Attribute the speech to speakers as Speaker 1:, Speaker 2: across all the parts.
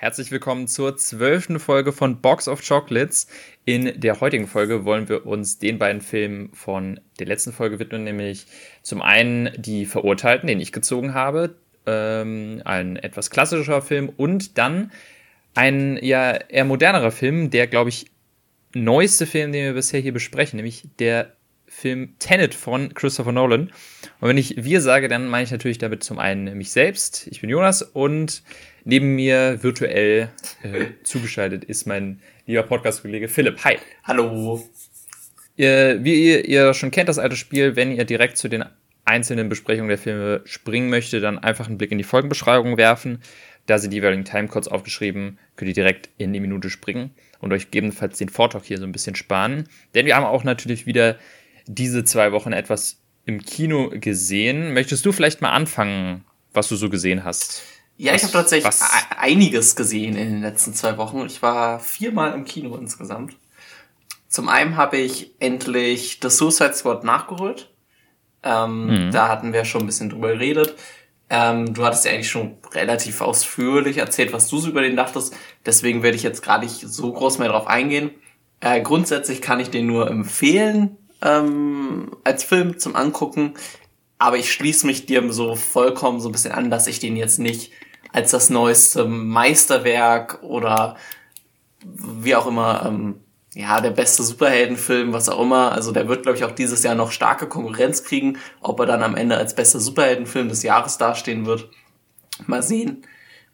Speaker 1: Herzlich willkommen zur zwölften Folge von Box of Chocolates. In der heutigen Folge wollen wir uns den beiden Filmen von der letzten Folge widmen, nämlich zum einen die Verurteilten, den ich gezogen habe, ähm, ein etwas klassischer Film und dann ein ja eher modernerer Film, der glaube ich neueste Film, den wir bisher hier besprechen, nämlich der Film Tenet von Christopher Nolan. Und wenn ich wir sage, dann meine ich natürlich damit zum einen mich selbst. Ich bin Jonas und Neben mir virtuell äh, zugeschaltet ist mein lieber Podcast-Kollege Philipp. Hi.
Speaker 2: Hallo.
Speaker 1: Ihr, wie ihr, ihr schon kennt, das alte Spiel, wenn ihr direkt zu den einzelnen Besprechungen der Filme springen möchtet, dann einfach einen Blick in die Folgenbeschreibung werfen. Da sind die jeweiligen Timecodes aufgeschrieben, könnt ihr direkt in die Minute springen und euch gegebenenfalls den Vortalk hier so ein bisschen sparen. Denn wir haben auch natürlich wieder diese zwei Wochen etwas im Kino gesehen. Möchtest du vielleicht mal anfangen, was du so gesehen hast?
Speaker 2: Ja, ich habe tatsächlich was? einiges gesehen in den letzten zwei Wochen. Ich war viermal im Kino insgesamt. Zum einen habe ich endlich The Suicide Squad nachgeholt. Ähm, mhm. Da hatten wir schon ein bisschen drüber geredet. Ähm, du hattest ja eigentlich schon relativ ausführlich erzählt, was du so über den dachtest. Deswegen werde ich jetzt gerade nicht so groß mehr drauf eingehen. Äh, grundsätzlich kann ich den nur empfehlen ähm, als Film zum Angucken. Aber ich schließe mich dir so vollkommen so ein bisschen an, dass ich den jetzt nicht als das neueste Meisterwerk oder wie auch immer, ähm, ja, der beste Superheldenfilm, was auch immer. Also der wird, glaube ich, auch dieses Jahr noch starke Konkurrenz kriegen. Ob er dann am Ende als bester Superheldenfilm des Jahres dastehen wird, mal sehen.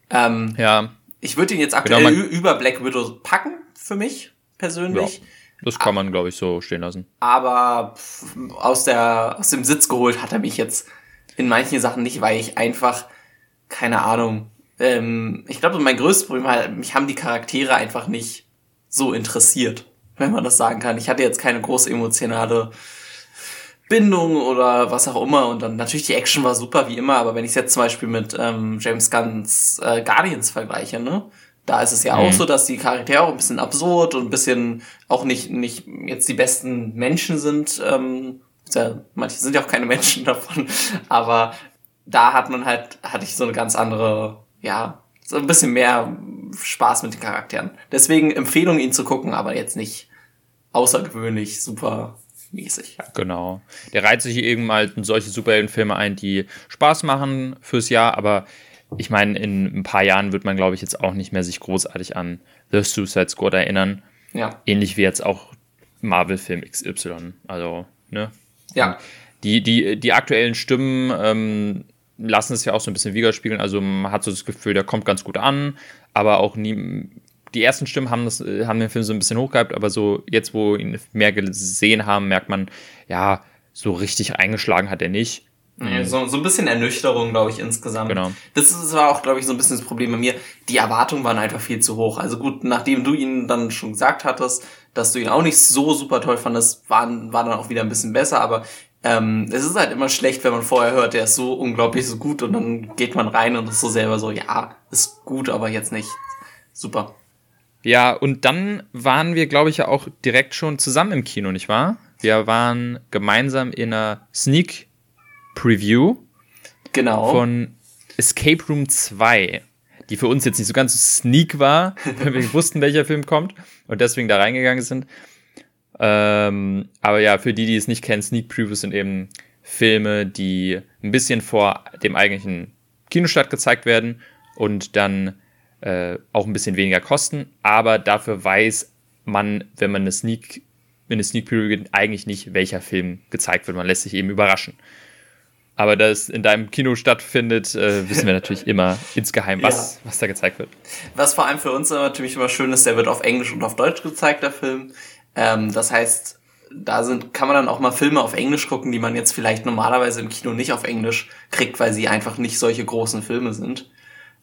Speaker 2: Ähm, ja. Ich würde ihn jetzt aktuell genau, über Black Widow packen, für mich persönlich. Ja,
Speaker 1: das kann man, glaube ich, so stehen lassen.
Speaker 2: Aber aus, der, aus dem Sitz geholt hat er mich jetzt in manchen Sachen nicht, weil ich einfach keine Ahnung. Ähm, ich glaube, mein größtes Problem war, mich haben die Charaktere einfach nicht so interessiert, wenn man das sagen kann. Ich hatte jetzt keine große emotionale Bindung oder was auch immer. Und dann natürlich die Action war super wie immer, aber wenn ich es jetzt zum Beispiel mit ähm, James Gunns äh, Guardians vergleiche, ne? Da ist es ja mhm. auch so, dass die Charaktere auch ein bisschen absurd und ein bisschen auch nicht, nicht jetzt die besten Menschen sind. Ähm, ja, manche sind ja auch keine Menschen davon, aber da hat man halt, hatte ich so eine ganz andere, ja, so ein bisschen mehr Spaß mit den Charakteren. Deswegen Empfehlung, ihn zu gucken, aber jetzt nicht außergewöhnlich super mäßig.
Speaker 1: Genau. Der reiht sich eben halt solche Superheldenfilme ein, die Spaß machen fürs Jahr, aber ich meine, in ein paar Jahren wird man, glaube ich, jetzt auch nicht mehr sich großartig an The Suicide Squad erinnern. Ja. Ähnlich wie jetzt auch Marvel-Film XY. Also, ne? Ja. Die, die, die aktuellen Stimmen ähm, lassen es ja auch so ein bisschen widerspiegeln. Also man hat so das Gefühl, der kommt ganz gut an, aber auch nie. Die ersten Stimmen haben, das, haben den Film so ein bisschen hochgehypt, aber so jetzt, wo wir ihn mehr gesehen haben, merkt man, ja, so richtig eingeschlagen hat er nicht.
Speaker 2: Ja, so, so ein bisschen Ernüchterung, glaube ich, insgesamt. Genau. Das, ist, das war auch, glaube ich, so ein bisschen das Problem bei mir. Die Erwartungen waren einfach viel zu hoch. Also gut, nachdem du ihn dann schon gesagt hattest, dass du ihn auch nicht so super toll fandest, war, war dann auch wieder ein bisschen besser. Aber ähm, es ist halt immer schlecht, wenn man vorher hört, der ist so unglaublich so gut und dann geht man rein und ist so selber so, ja, ist gut, aber jetzt nicht super.
Speaker 1: Ja, und dann waren wir, glaube ich, ja auch direkt schon zusammen im Kino, nicht wahr? Wir waren gemeinsam in einer Sneak Preview. Genau. Von Escape Room 2, die für uns jetzt nicht so ganz sneak war, weil wir wussten, welcher Film kommt und deswegen da reingegangen sind. Ähm, aber ja, für die, die es nicht kennen, Sneak Previews sind eben Filme, die ein bisschen vor dem eigentlichen Kinostart gezeigt werden und dann äh, auch ein bisschen weniger kosten. Aber dafür weiß man, wenn man eine Sneak, in eine Sneak Preview geht, eigentlich nicht, welcher Film gezeigt wird. Man lässt sich eben überraschen. Aber da es in deinem Kino stattfindet, äh, wissen wir natürlich immer insgeheim, was, ja. was da gezeigt wird.
Speaker 2: Was vor allem für uns natürlich immer schön ist, der wird auf Englisch und auf Deutsch gezeigt, der Film. Ähm, das heißt, da sind, kann man dann auch mal Filme auf Englisch gucken, die man jetzt vielleicht normalerweise im Kino nicht auf Englisch kriegt, weil sie einfach nicht solche großen Filme sind.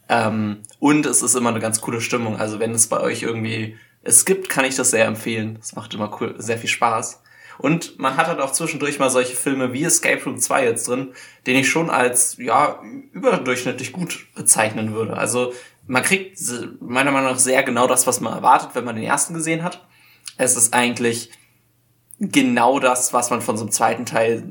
Speaker 2: Ähm, und es ist immer eine ganz coole Stimmung. Also wenn es bei euch irgendwie es gibt, kann ich das sehr empfehlen. Es macht immer cool, sehr viel Spaß. Und man hat halt auch zwischendurch mal solche Filme wie Escape Room 2 jetzt drin, den ich schon als, ja, überdurchschnittlich gut bezeichnen würde. Also man kriegt meiner Meinung nach sehr genau das, was man erwartet, wenn man den ersten gesehen hat es ist eigentlich genau das, was man von so einem zweiten Teil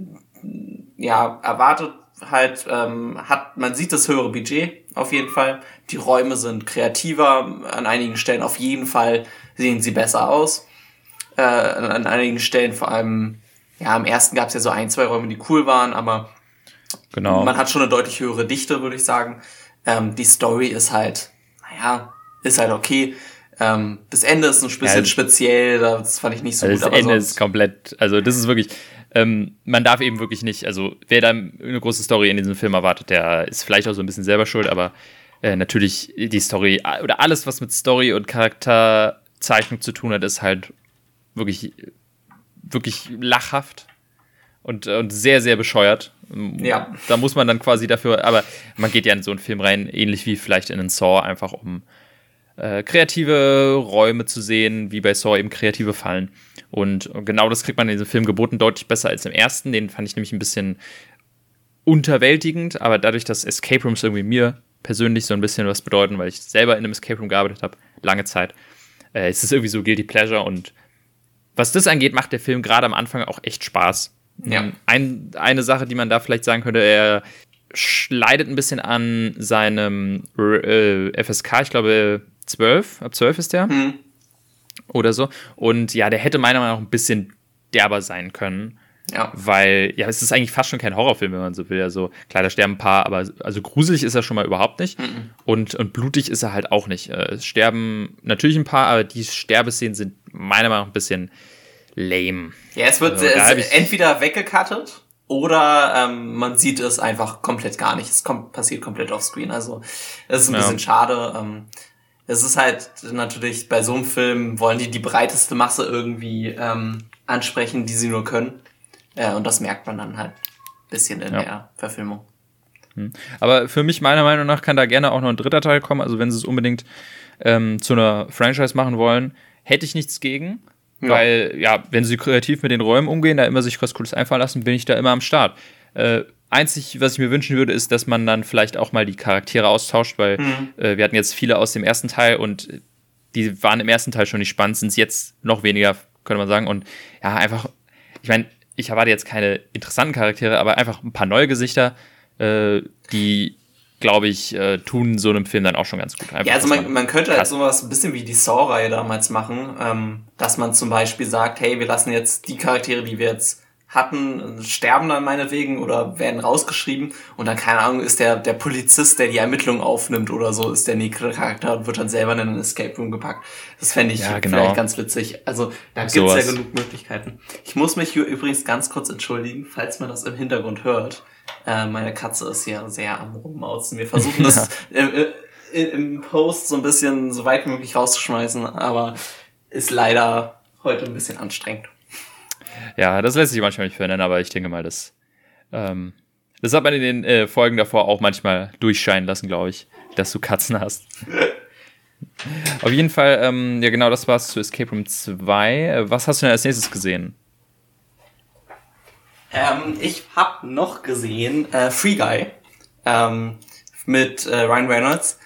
Speaker 2: ja erwartet, halt ähm, hat, man sieht das höhere Budget auf jeden Fall. Die Räume sind kreativer, an einigen Stellen auf jeden Fall sehen sie besser aus. Äh, an einigen Stellen vor allem, ja, im ersten gab es ja so ein, zwei Räume, die cool waren, aber genau. man hat schon eine deutlich höhere Dichte, würde ich sagen. Ähm, die Story ist halt, naja, ist halt okay. Ähm, das Ende ist ein bisschen ja, speziell, das fand ich nicht so
Speaker 1: also gut. Das Ende ist komplett, also das ist wirklich, ähm, man darf eben wirklich nicht, also wer da eine große Story in diesem Film erwartet, der ist vielleicht auch so ein bisschen selber schuld, aber äh, natürlich die Story oder alles, was mit Story und Charakterzeichnung zu tun hat, ist halt wirklich, wirklich lachhaft und, und sehr, sehr bescheuert. Ja. Da muss man dann quasi dafür, aber man geht ja in so einen Film rein, ähnlich wie vielleicht in einen Saw, einfach um äh, kreative Räume zu sehen, wie bei Saw eben kreative Fallen. Und genau das kriegt man in diesem Film geboten, deutlich besser als im ersten. Den fand ich nämlich ein bisschen unterwältigend, aber dadurch, dass Escape Rooms irgendwie mir persönlich so ein bisschen was bedeuten, weil ich selber in einem Escape Room gearbeitet habe, lange Zeit, äh, ist es irgendwie so Guilty Pleasure und was das angeht, macht der Film gerade am Anfang auch echt Spaß. Ja. Ein, eine Sache, die man da vielleicht sagen könnte, er leidet ein bisschen an seinem äh, FSK, ich glaube 12, ab 12 ist der. Hm. Oder so. Und ja, der hätte meiner Meinung nach ein bisschen derber sein können. Ja. Weil, ja, es ist eigentlich fast schon kein Horrorfilm, wenn man so will. Also, klar, da sterben ein paar, aber also gruselig ist er schon mal überhaupt nicht. Mhm. Und, und blutig ist er halt auch nicht. Äh, es sterben natürlich ein paar, aber die Sterbeszenen sind meiner Meinung nach ein bisschen lame.
Speaker 2: Ja, es wird also, es entweder weggekattet oder ähm, man sieht es einfach komplett gar nicht. Es kommt, passiert komplett auf Screen. Also, es ist ein ja. bisschen schade. Ähm, es ist halt natürlich bei so einem Film wollen die die breiteste Masse irgendwie ähm, ansprechen, die sie nur können. Äh, und das merkt man dann halt ein bisschen in ja. der Verfilmung.
Speaker 1: Hm. Aber für mich, meiner Meinung nach, kann da gerne auch noch ein dritter Teil kommen. Also, wenn sie es unbedingt ähm, zu einer Franchise machen wollen, hätte ich nichts gegen. Ja. Weil, ja, wenn sie kreativ mit den Räumen umgehen, da immer sich was Cooles einfallen lassen, bin ich da immer am Start. Äh, Einzig, was ich mir wünschen würde, ist, dass man dann vielleicht auch mal die Charaktere austauscht, weil mhm. äh, wir hatten jetzt viele aus dem ersten Teil und die waren im ersten Teil schon nicht spannend, sind es jetzt noch weniger, könnte man sagen. Und ja, einfach, ich meine, ich erwarte jetzt keine interessanten Charaktere, aber einfach ein paar neue Gesichter, äh, die, glaube ich, äh, tun so einem Film dann auch schon ganz gut. Einfach,
Speaker 2: ja, also man, man könnte halt sowas ein bisschen wie die Saw-Reihe damals machen, ähm, dass man zum Beispiel sagt, hey, wir lassen jetzt die Charaktere, die wir jetzt hatten, sterben dann meinetwegen oder werden rausgeschrieben und dann, keine Ahnung, ist der, der Polizist, der die Ermittlung aufnimmt oder so, ist der nächste Charakter und wird dann selber in einen Escape Room gepackt. Das fände ich ja, genau. vielleicht ganz witzig. Also da gibt's Sowas. ja genug Möglichkeiten. Ich muss mich hier übrigens ganz kurz entschuldigen, falls man das im Hintergrund hört. Äh, meine Katze ist ja sehr am Rummauzen. Wir versuchen das äh, äh, im Post so ein bisschen so weit wie möglich rauszuschmeißen, aber ist leider heute ein bisschen anstrengend.
Speaker 1: Ja, das lässt sich manchmal nicht verändern, aber ich denke mal, das, ähm, das hat man in den äh, Folgen davor auch manchmal durchscheinen lassen, glaube ich, dass du Katzen hast. Auf jeden Fall, ähm, ja genau, das war's zu Escape Room 2. Was hast du denn als nächstes gesehen?
Speaker 2: Ähm, ich habe noch gesehen äh, Free Guy ähm, mit äh, Ryan Reynolds.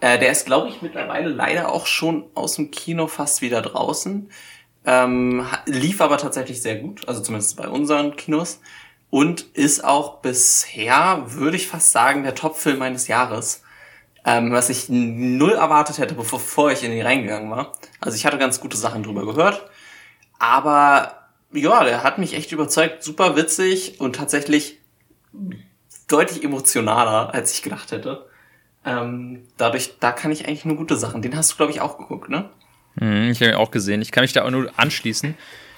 Speaker 2: Äh, der ist, glaube ich, mittlerweile leider auch schon aus dem Kino fast wieder draußen. Ähm, lief aber tatsächlich sehr gut, also zumindest bei unseren Kinos. Und ist auch bisher, würde ich fast sagen, der Top-Film meines Jahres. Ähm, was ich null erwartet hätte, bevor ich in ihn reingegangen war. Also ich hatte ganz gute Sachen drüber gehört. Aber ja, der hat mich echt überzeugt. Super witzig und tatsächlich deutlich emotionaler, als ich gedacht hätte. Ähm, dadurch, da kann ich eigentlich nur gute Sachen. Den hast du, glaube ich, auch geguckt, ne?
Speaker 1: Mhm, ich habe ihn auch gesehen. Ich kann mich da auch nur anschließen.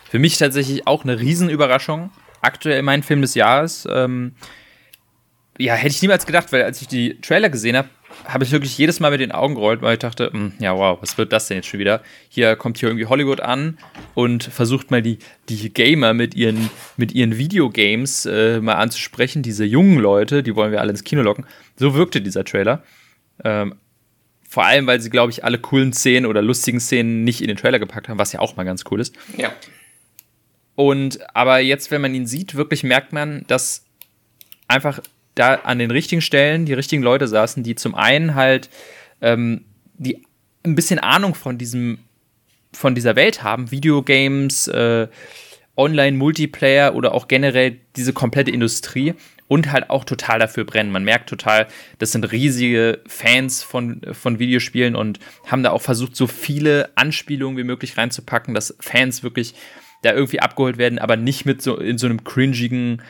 Speaker 1: Für mich tatsächlich auch eine Riesenüberraschung. Aktuell mein Film des Jahres. Ähm, ja, hätte ich niemals gedacht, weil als ich die Trailer gesehen habe, habe ich wirklich jedes Mal mit den Augen gerollt, weil ich dachte, mh, hm, ja, wow, was wird das denn jetzt schon wieder? Hier kommt hier irgendwie Hollywood an und versucht mal die, die Gamer mit ihren, mit ihren Videogames äh, mal anzusprechen, diese jungen Leute, die wollen wir alle ins Kino locken. So wirkte dieser Trailer. Ähm, vor allem, weil sie, glaube ich, alle coolen Szenen oder lustigen Szenen nicht in den Trailer gepackt haben, was ja auch mal ganz cool ist.
Speaker 2: Ja.
Speaker 1: Und aber jetzt, wenn man ihn sieht, wirklich merkt man, dass einfach da an den richtigen Stellen die richtigen Leute saßen, die zum einen halt ähm, die ein bisschen Ahnung von diesem von dieser Welt haben, Videogames, äh, Online-Multiplayer oder auch generell diese komplette Industrie und halt auch total dafür brennen. Man merkt total, das sind riesige Fans von, von Videospielen und haben da auch versucht, so viele Anspielungen wie möglich reinzupacken, dass Fans wirklich da irgendwie abgeholt werden, aber nicht mit so in so einem cringigen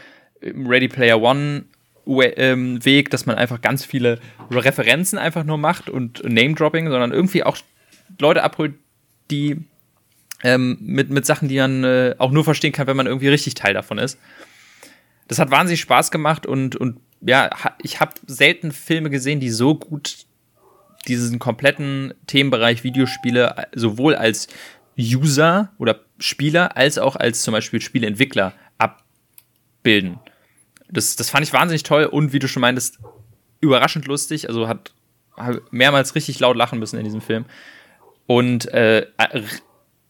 Speaker 1: ähm, Ready Player One ähm, Weg, dass man einfach ganz viele Referenzen einfach nur macht und Name-Dropping, sondern irgendwie auch Leute abholt, die ähm, mit, mit Sachen, die man äh, auch nur verstehen kann, wenn man irgendwie richtig Teil davon ist. Das hat wahnsinnig Spaß gemacht und, und ja, ich habe selten Filme gesehen, die so gut diesen kompletten Themenbereich Videospiele äh, sowohl als User oder Spieler als auch als zum Beispiel Spieleentwickler abbilden. Das, das fand ich wahnsinnig toll und wie du schon meintest, überraschend lustig. Also hat, mehrmals richtig laut lachen müssen in diesem Film. Und äh,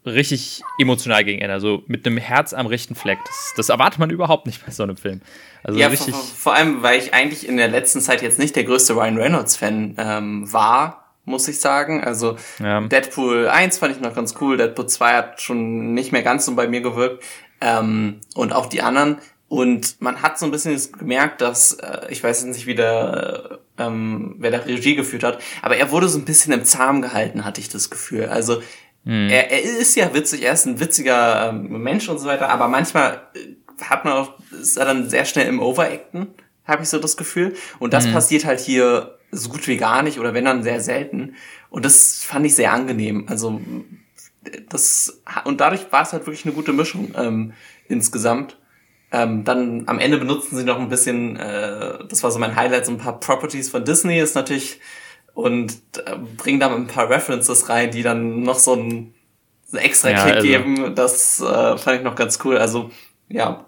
Speaker 1: richtig emotional gegen Ende, also mit einem Herz am rechten Fleck. Das, das, erwartet man überhaupt nicht bei so einem Film. Also
Speaker 2: ja, richtig. Vor, vor, allem, weil ich eigentlich in der letzten Zeit jetzt nicht der größte Ryan Reynolds-Fan ähm, war, muss ich sagen. Also ja. Deadpool 1 fand ich noch ganz cool, Deadpool 2 hat schon nicht mehr ganz so bei mir gewirkt. Ähm, und auch die anderen. Und man hat so ein bisschen gemerkt, dass, äh, ich weiß jetzt nicht, wie der, äh, ähm, wer der Regie geführt hat, aber er wurde so ein bisschen im Zahm gehalten, hatte ich das Gefühl. Also Mhm. Er, er ist ja witzig, er ist ein witziger ähm, Mensch und so weiter, aber manchmal äh, hat man auch, ist er dann sehr schnell im Overacten, habe ich so das Gefühl. Und das mhm. passiert halt hier so gut wie gar nicht oder wenn dann sehr selten. Und das fand ich sehr angenehm. Also das und dadurch war es halt wirklich eine gute Mischung ähm, insgesamt. Ähm, dann am Ende benutzen sie noch ein bisschen, äh, das war so mein Highlight, so ein paar Properties von Disney ist natürlich und äh, bringen da ein paar References rein, die dann noch so einen, so extra ja, Kick also. geben. Das äh, fand ich noch ganz cool. Also ja,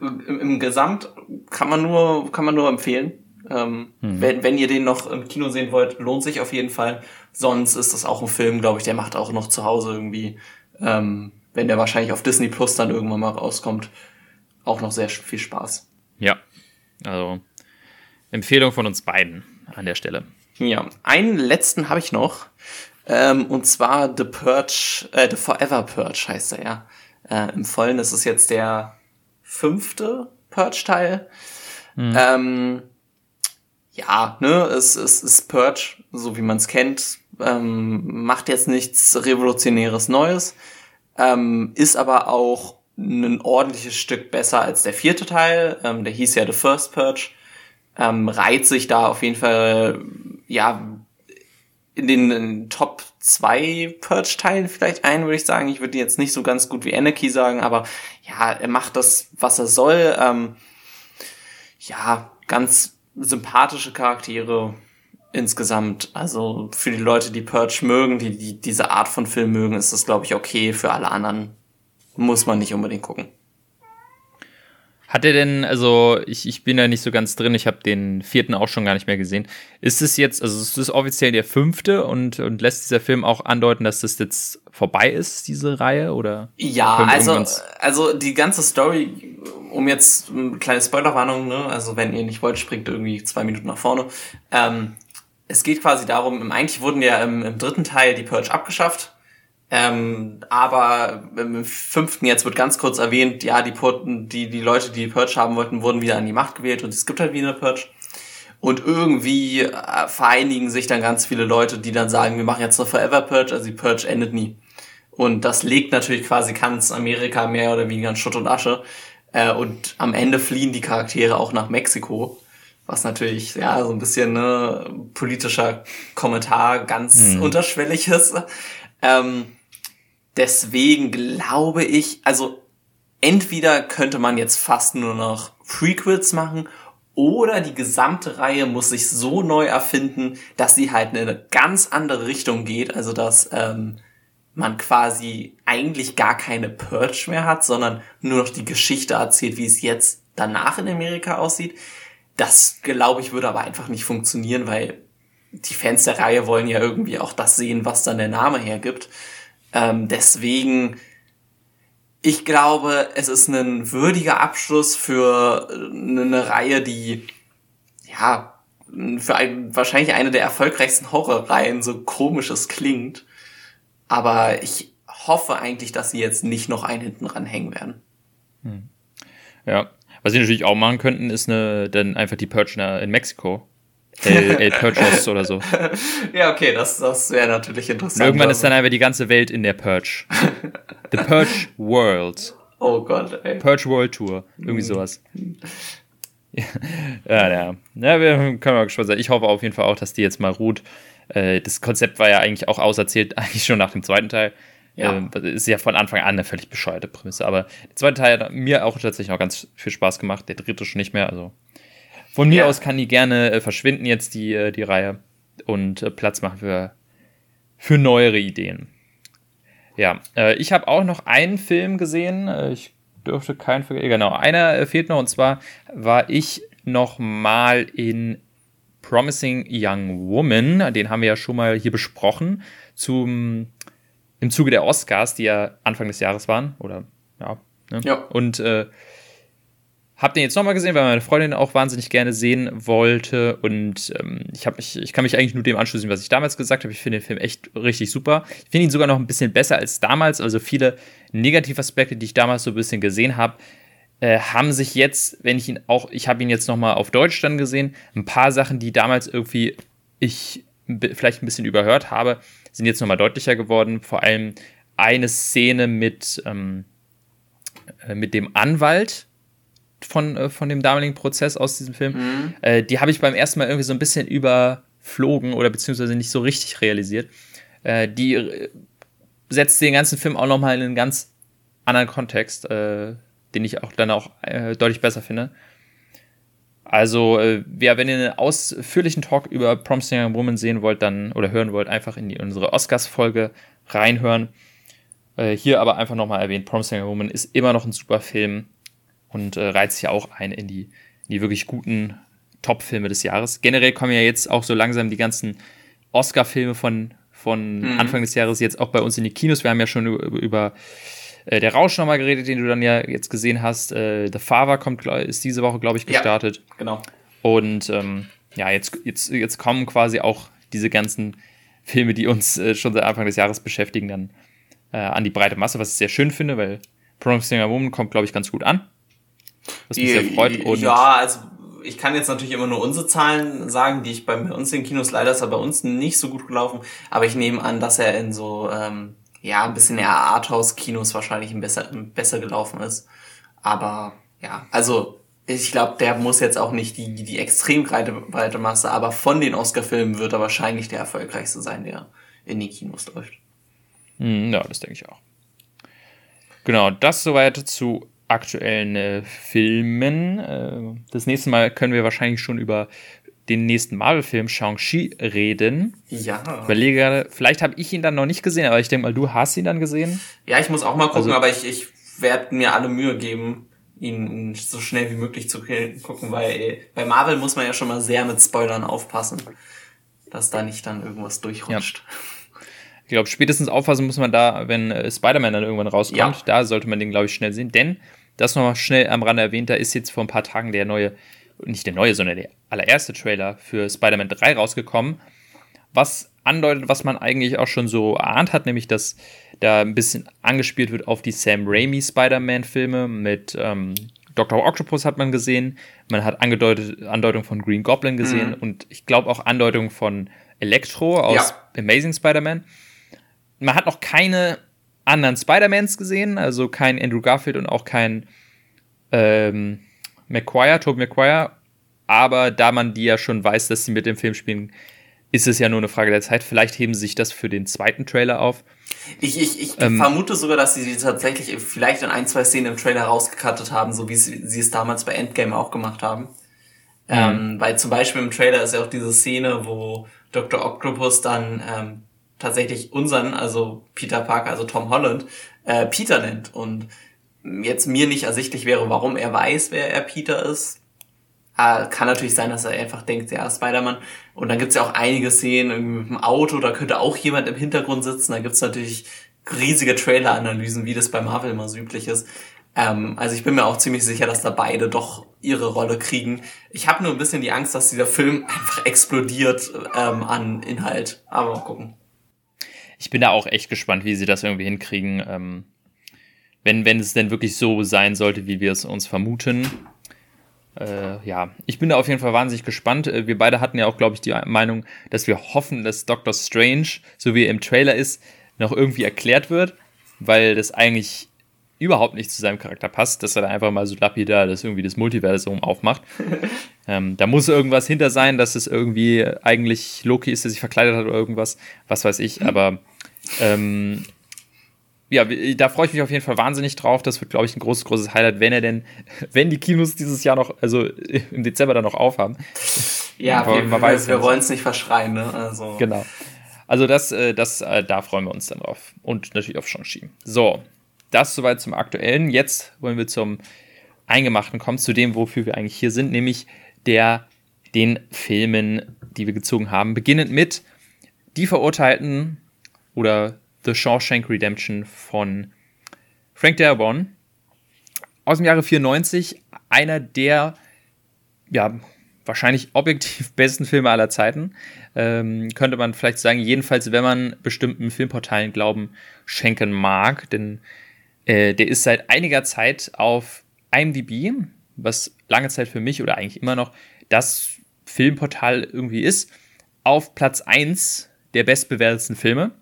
Speaker 2: im, im Gesamt kann man nur kann man nur empfehlen. Ähm, hm. wenn, wenn ihr den noch im Kino sehen wollt, lohnt sich auf jeden Fall. Sonst ist das auch ein Film, glaube ich, der macht auch noch zu Hause irgendwie, ähm, wenn der wahrscheinlich auf Disney Plus dann irgendwann mal rauskommt, auch noch sehr viel Spaß.
Speaker 1: Ja, also Empfehlung von uns beiden an der Stelle.
Speaker 2: Ja, einen letzten habe ich noch. Ähm, und zwar The Purge, äh, The Forever Purge heißt er ja. Äh, Im Vollen ist es jetzt der fünfte Purge-Teil. Mhm. Ähm, ja, ne, es, es ist Purge, so wie man es kennt. Ähm, macht jetzt nichts Revolutionäres Neues. Ähm, ist aber auch ein ordentliches Stück besser als der vierte Teil. Ähm, der hieß ja The First Purge. Ähm, reiht sich da auf jeden Fall ja, in den in Top 2 Purge-Teilen vielleicht ein, würde ich sagen. Ich würde jetzt nicht so ganz gut wie Anarchy sagen, aber ja, er macht das, was er soll. Ähm, ja, ganz sympathische Charaktere insgesamt. Also für die Leute, die Purge mögen, die, die diese Art von Film mögen, ist das, glaube ich, okay. Für alle anderen muss man nicht unbedingt gucken.
Speaker 1: Hat er denn, also ich, ich bin da nicht so ganz drin, ich habe den vierten auch schon gar nicht mehr gesehen. Ist es jetzt, also ist es offiziell der fünfte und, und lässt dieser Film auch andeuten, dass das jetzt vorbei ist, diese Reihe? Oder
Speaker 2: ja, also, also die ganze Story, um jetzt eine kleine Spoilerwarnung, ne? also wenn ihr nicht wollt, springt irgendwie zwei Minuten nach vorne. Ähm, es geht quasi darum, eigentlich wurden ja im, im dritten Teil die Purge abgeschafft ähm, aber im fünften jetzt wird ganz kurz erwähnt, ja, die, die, die Leute, die die Purge haben wollten, wurden wieder an die Macht gewählt und es gibt halt wieder eine Purge. Und irgendwie äh, vereinigen sich dann ganz viele Leute, die dann sagen, wir machen jetzt eine Forever Purge, also die Purge endet nie. Und das legt natürlich quasi ganz Amerika mehr oder weniger in Schutt und Asche. Äh, und am Ende fliehen die Charaktere auch nach Mexiko. Was natürlich, ja, so ein bisschen ne, politischer Kommentar ganz mhm. unterschwellig ist. Ähm, Deswegen glaube ich, also entweder könnte man jetzt fast nur noch Prequels machen oder die gesamte Reihe muss sich so neu erfinden, dass sie halt in eine ganz andere Richtung geht. Also dass ähm, man quasi eigentlich gar keine Purge mehr hat, sondern nur noch die Geschichte erzählt, wie es jetzt danach in Amerika aussieht. Das, glaube ich, würde aber einfach nicht funktionieren, weil die Fans der Reihe wollen ja irgendwie auch das sehen, was dann der Name hergibt. Ähm, deswegen, ich glaube, es ist ein würdiger Abschluss für eine Reihe, die, ja, für ein, wahrscheinlich eine der erfolgreichsten Horrorreihen, so komisch es klingt. Aber ich hoffe eigentlich, dass sie jetzt nicht noch einen hinten ranhängen werden.
Speaker 1: Hm. Ja. Was sie natürlich auch machen könnten, ist eine, dann einfach die Purge in Mexiko. El, El Purchos oder so.
Speaker 2: Ja, okay, das, das wäre natürlich interessant.
Speaker 1: Und irgendwann ist dann einfach die ganze Welt in der Purge. The Purge World.
Speaker 2: Oh Gott, ey.
Speaker 1: Purge World Tour. Irgendwie mhm. sowas. ja, ja. Ja, wir können mal gespannt sein. Ich hoffe auf jeden Fall auch, dass die jetzt mal ruht. Äh, das Konzept war ja eigentlich auch auserzählt, eigentlich schon nach dem zweiten Teil. Ja. Äh, ist ja von Anfang an eine völlig bescheuerte Prämisse. Aber der zweite Teil hat mir auch tatsächlich auch ganz viel Spaß gemacht. Der dritte schon nicht mehr. Also von mir ja. aus kann die gerne äh, verschwinden jetzt, die, äh, die Reihe. Und äh, Platz machen für, für neuere Ideen. Ja, äh, ich habe auch noch einen Film gesehen. Äh, ich dürfte keinen vergessen. Genau, einer fehlt noch. Und zwar war ich noch mal in Promising Young Woman. Den haben wir ja schon mal hier besprochen. Zum im Zuge der Oscars, die ja Anfang des Jahres waren, oder ja. Ne? ja. Und äh, hab den jetzt nochmal gesehen, weil meine Freundin auch wahnsinnig gerne sehen wollte. Und ähm, ich, hab mich, ich kann mich eigentlich nur dem anschließen, was ich damals gesagt habe. Ich finde den Film echt richtig super. Ich finde ihn sogar noch ein bisschen besser als damals. Also viele Negativaspekte, die ich damals so ein bisschen gesehen habe, äh, haben sich jetzt, wenn ich ihn auch, ich habe ihn jetzt nochmal auf Deutsch dann gesehen, ein paar Sachen, die damals irgendwie ich vielleicht ein bisschen überhört habe, sind jetzt nochmal deutlicher geworden. Vor allem eine Szene mit, ähm, äh, mit dem Anwalt von, äh, von dem damaligen Prozess aus diesem Film. Mhm. Äh, die habe ich beim ersten Mal irgendwie so ein bisschen überflogen oder beziehungsweise nicht so richtig realisiert. Äh, die äh, setzt den ganzen Film auch nochmal in einen ganz anderen Kontext, äh, den ich auch dann auch deutlich besser finde. Also, äh, ja, wenn ihr einen ausführlichen Talk über Promising Young Woman sehen wollt, dann oder hören wollt, einfach in die, unsere Oscars-Folge reinhören. Äh, hier aber einfach nochmal erwähnt, Promising Young Woman ist immer noch ein super Film und äh, reizt sich auch ein in die, in die wirklich guten Top-Filme des Jahres. Generell kommen ja jetzt auch so langsam die ganzen Oscar-Filme von, von mhm. Anfang des Jahres jetzt auch bei uns in die Kinos. Wir haben ja schon über, über äh, der Rausch nochmal geredet, den du dann ja jetzt gesehen hast. Äh, The Father kommt, ist diese Woche, glaube ich, gestartet.
Speaker 2: Ja, genau.
Speaker 1: Und ähm, ja, jetzt, jetzt, jetzt kommen quasi auch diese ganzen Filme, die uns äh, schon seit Anfang des Jahres beschäftigen, dann äh, an die breite Masse, was ich sehr schön finde, weil Promising Woman kommt, glaube ich, ganz gut an.
Speaker 2: Was mich sehr freut. Und ja, also ich kann jetzt natürlich immer nur unsere Zahlen sagen, die ich bei uns in den Kinos leider ist er bei uns nicht so gut gelaufen, aber ich nehme an, dass er in so ähm, ja, ein bisschen eher Arthouse-Kinos wahrscheinlich ein besser, besser gelaufen ist. Aber ja, also ich glaube, der muss jetzt auch nicht die, die extrem breite Masse, aber von den Oscar-Filmen wird er wahrscheinlich der erfolgreichste sein, der in die Kinos läuft.
Speaker 1: Hm, ja, das denke ich auch. Genau, das soweit zu aktuellen äh, Filmen. Äh, das nächste Mal können wir wahrscheinlich schon über den nächsten Marvel-Film Shang-Chi reden.
Speaker 2: Ja.
Speaker 1: Ich überlege gerade, vielleicht habe ich ihn dann noch nicht gesehen, aber ich denke mal, du hast ihn dann gesehen.
Speaker 2: Ja, ich muss auch mal gucken, also, aber ich, ich werde mir alle Mühe geben, ihn so schnell wie möglich zu gucken, weil bei Marvel muss man ja schon mal sehr mit Spoilern aufpassen, dass da nicht dann irgendwas durchrutscht. Ja.
Speaker 1: Ich glaube, spätestens aufpassen muss man da, wenn äh, Spider-Man dann irgendwann rauskommt. Ja. Da sollte man den, glaube ich, schnell sehen. Denn, das nochmal schnell am Rande erwähnt, da ist jetzt vor ein paar Tagen der neue nicht der neue, sondern der allererste Trailer für Spider-Man 3 rausgekommen, was andeutet, was man eigentlich auch schon so erahnt hat, nämlich dass da ein bisschen angespielt wird auf die Sam Raimi Spider-Man-Filme mit ähm, Dr. Octopus hat man gesehen, man hat angedeutet, Andeutung von Green Goblin gesehen mhm. und ich glaube auch Andeutung von Electro aus ja. Amazing Spider-Man. Man hat noch keine anderen Spider-Mans gesehen, also kein Andrew Garfield und auch kein ähm, McQuire, Tobey McQuire. Aber da man die ja schon weiß, dass sie mit dem Film spielen, ist es ja nur eine Frage der Zeit. Vielleicht heben sie sich das für den zweiten Trailer auf.
Speaker 2: Ich, ich, ich ähm, vermute sogar, dass sie sie tatsächlich vielleicht in ein, zwei Szenen im Trailer rausgekattet haben, so wie sie, sie es damals bei Endgame auch gemacht haben. Ähm, weil zum Beispiel im Trailer ist ja auch diese Szene, wo Dr. Octopus dann ähm, tatsächlich unseren, also Peter Parker, also Tom Holland, äh, Peter nennt. Und jetzt mir nicht ersichtlich wäre, warum er weiß, wer er Peter ist. Ah, kann natürlich sein, dass er einfach denkt, ja, Spider-Man. Und dann gibt's ja auch einige Szenen irgendwie mit dem Auto, da könnte auch jemand im Hintergrund sitzen. Da gibt's natürlich riesige Trailer-Analysen, wie das bei Marvel immer so üblich ist. Ähm, also ich bin mir auch ziemlich sicher, dass da beide doch ihre Rolle kriegen. Ich habe nur ein bisschen die Angst, dass dieser Film einfach explodiert ähm, an Inhalt. Aber mal gucken.
Speaker 1: Ich bin da auch echt gespannt, wie sie das irgendwie hinkriegen. Ähm wenn, wenn es denn wirklich so sein sollte, wie wir es uns vermuten. Äh, ja, ich bin da auf jeden Fall wahnsinnig gespannt. Äh, wir beide hatten ja auch, glaube ich, die Meinung, dass wir hoffen, dass Doctor Strange, so wie er im Trailer ist, noch irgendwie erklärt wird, weil das eigentlich überhaupt nicht zu seinem Charakter passt, dass er da einfach mal so lapidar das irgendwie das Multiversum aufmacht. ähm, da muss irgendwas hinter sein, dass es irgendwie eigentlich Loki ist, der sich verkleidet hat oder irgendwas, was weiß ich, aber ähm, ja, da freue ich mich auf jeden Fall wahnsinnig drauf. Das wird, glaube ich, ein großes, großes Highlight, wenn er denn, wenn die Kinos dieses Jahr noch, also im Dezember dann noch aufhaben.
Speaker 2: Ja, Aber, wir, wir, wir wollen es nicht verschreien, ne? Also.
Speaker 1: Genau. Also das, äh, das, äh, da freuen wir uns dann drauf. Und natürlich auf Shang-Chi. So, das soweit zum Aktuellen. Jetzt wollen wir zum Eingemachten kommen, zu dem, wofür wir eigentlich hier sind, nämlich der, den Filmen, die wir gezogen haben. Beginnend mit Die Verurteilten oder The Shawshank Redemption von Frank Darabont aus dem Jahre 94. Einer der, ja, wahrscheinlich objektiv besten Filme aller Zeiten. Ähm, könnte man vielleicht sagen, jedenfalls, wenn man bestimmten Filmportalen Glauben schenken mag, denn äh, der ist seit einiger Zeit auf IMDb, was lange Zeit für mich oder eigentlich immer noch das Filmportal irgendwie ist, auf Platz 1 der bestbewertetsten Filme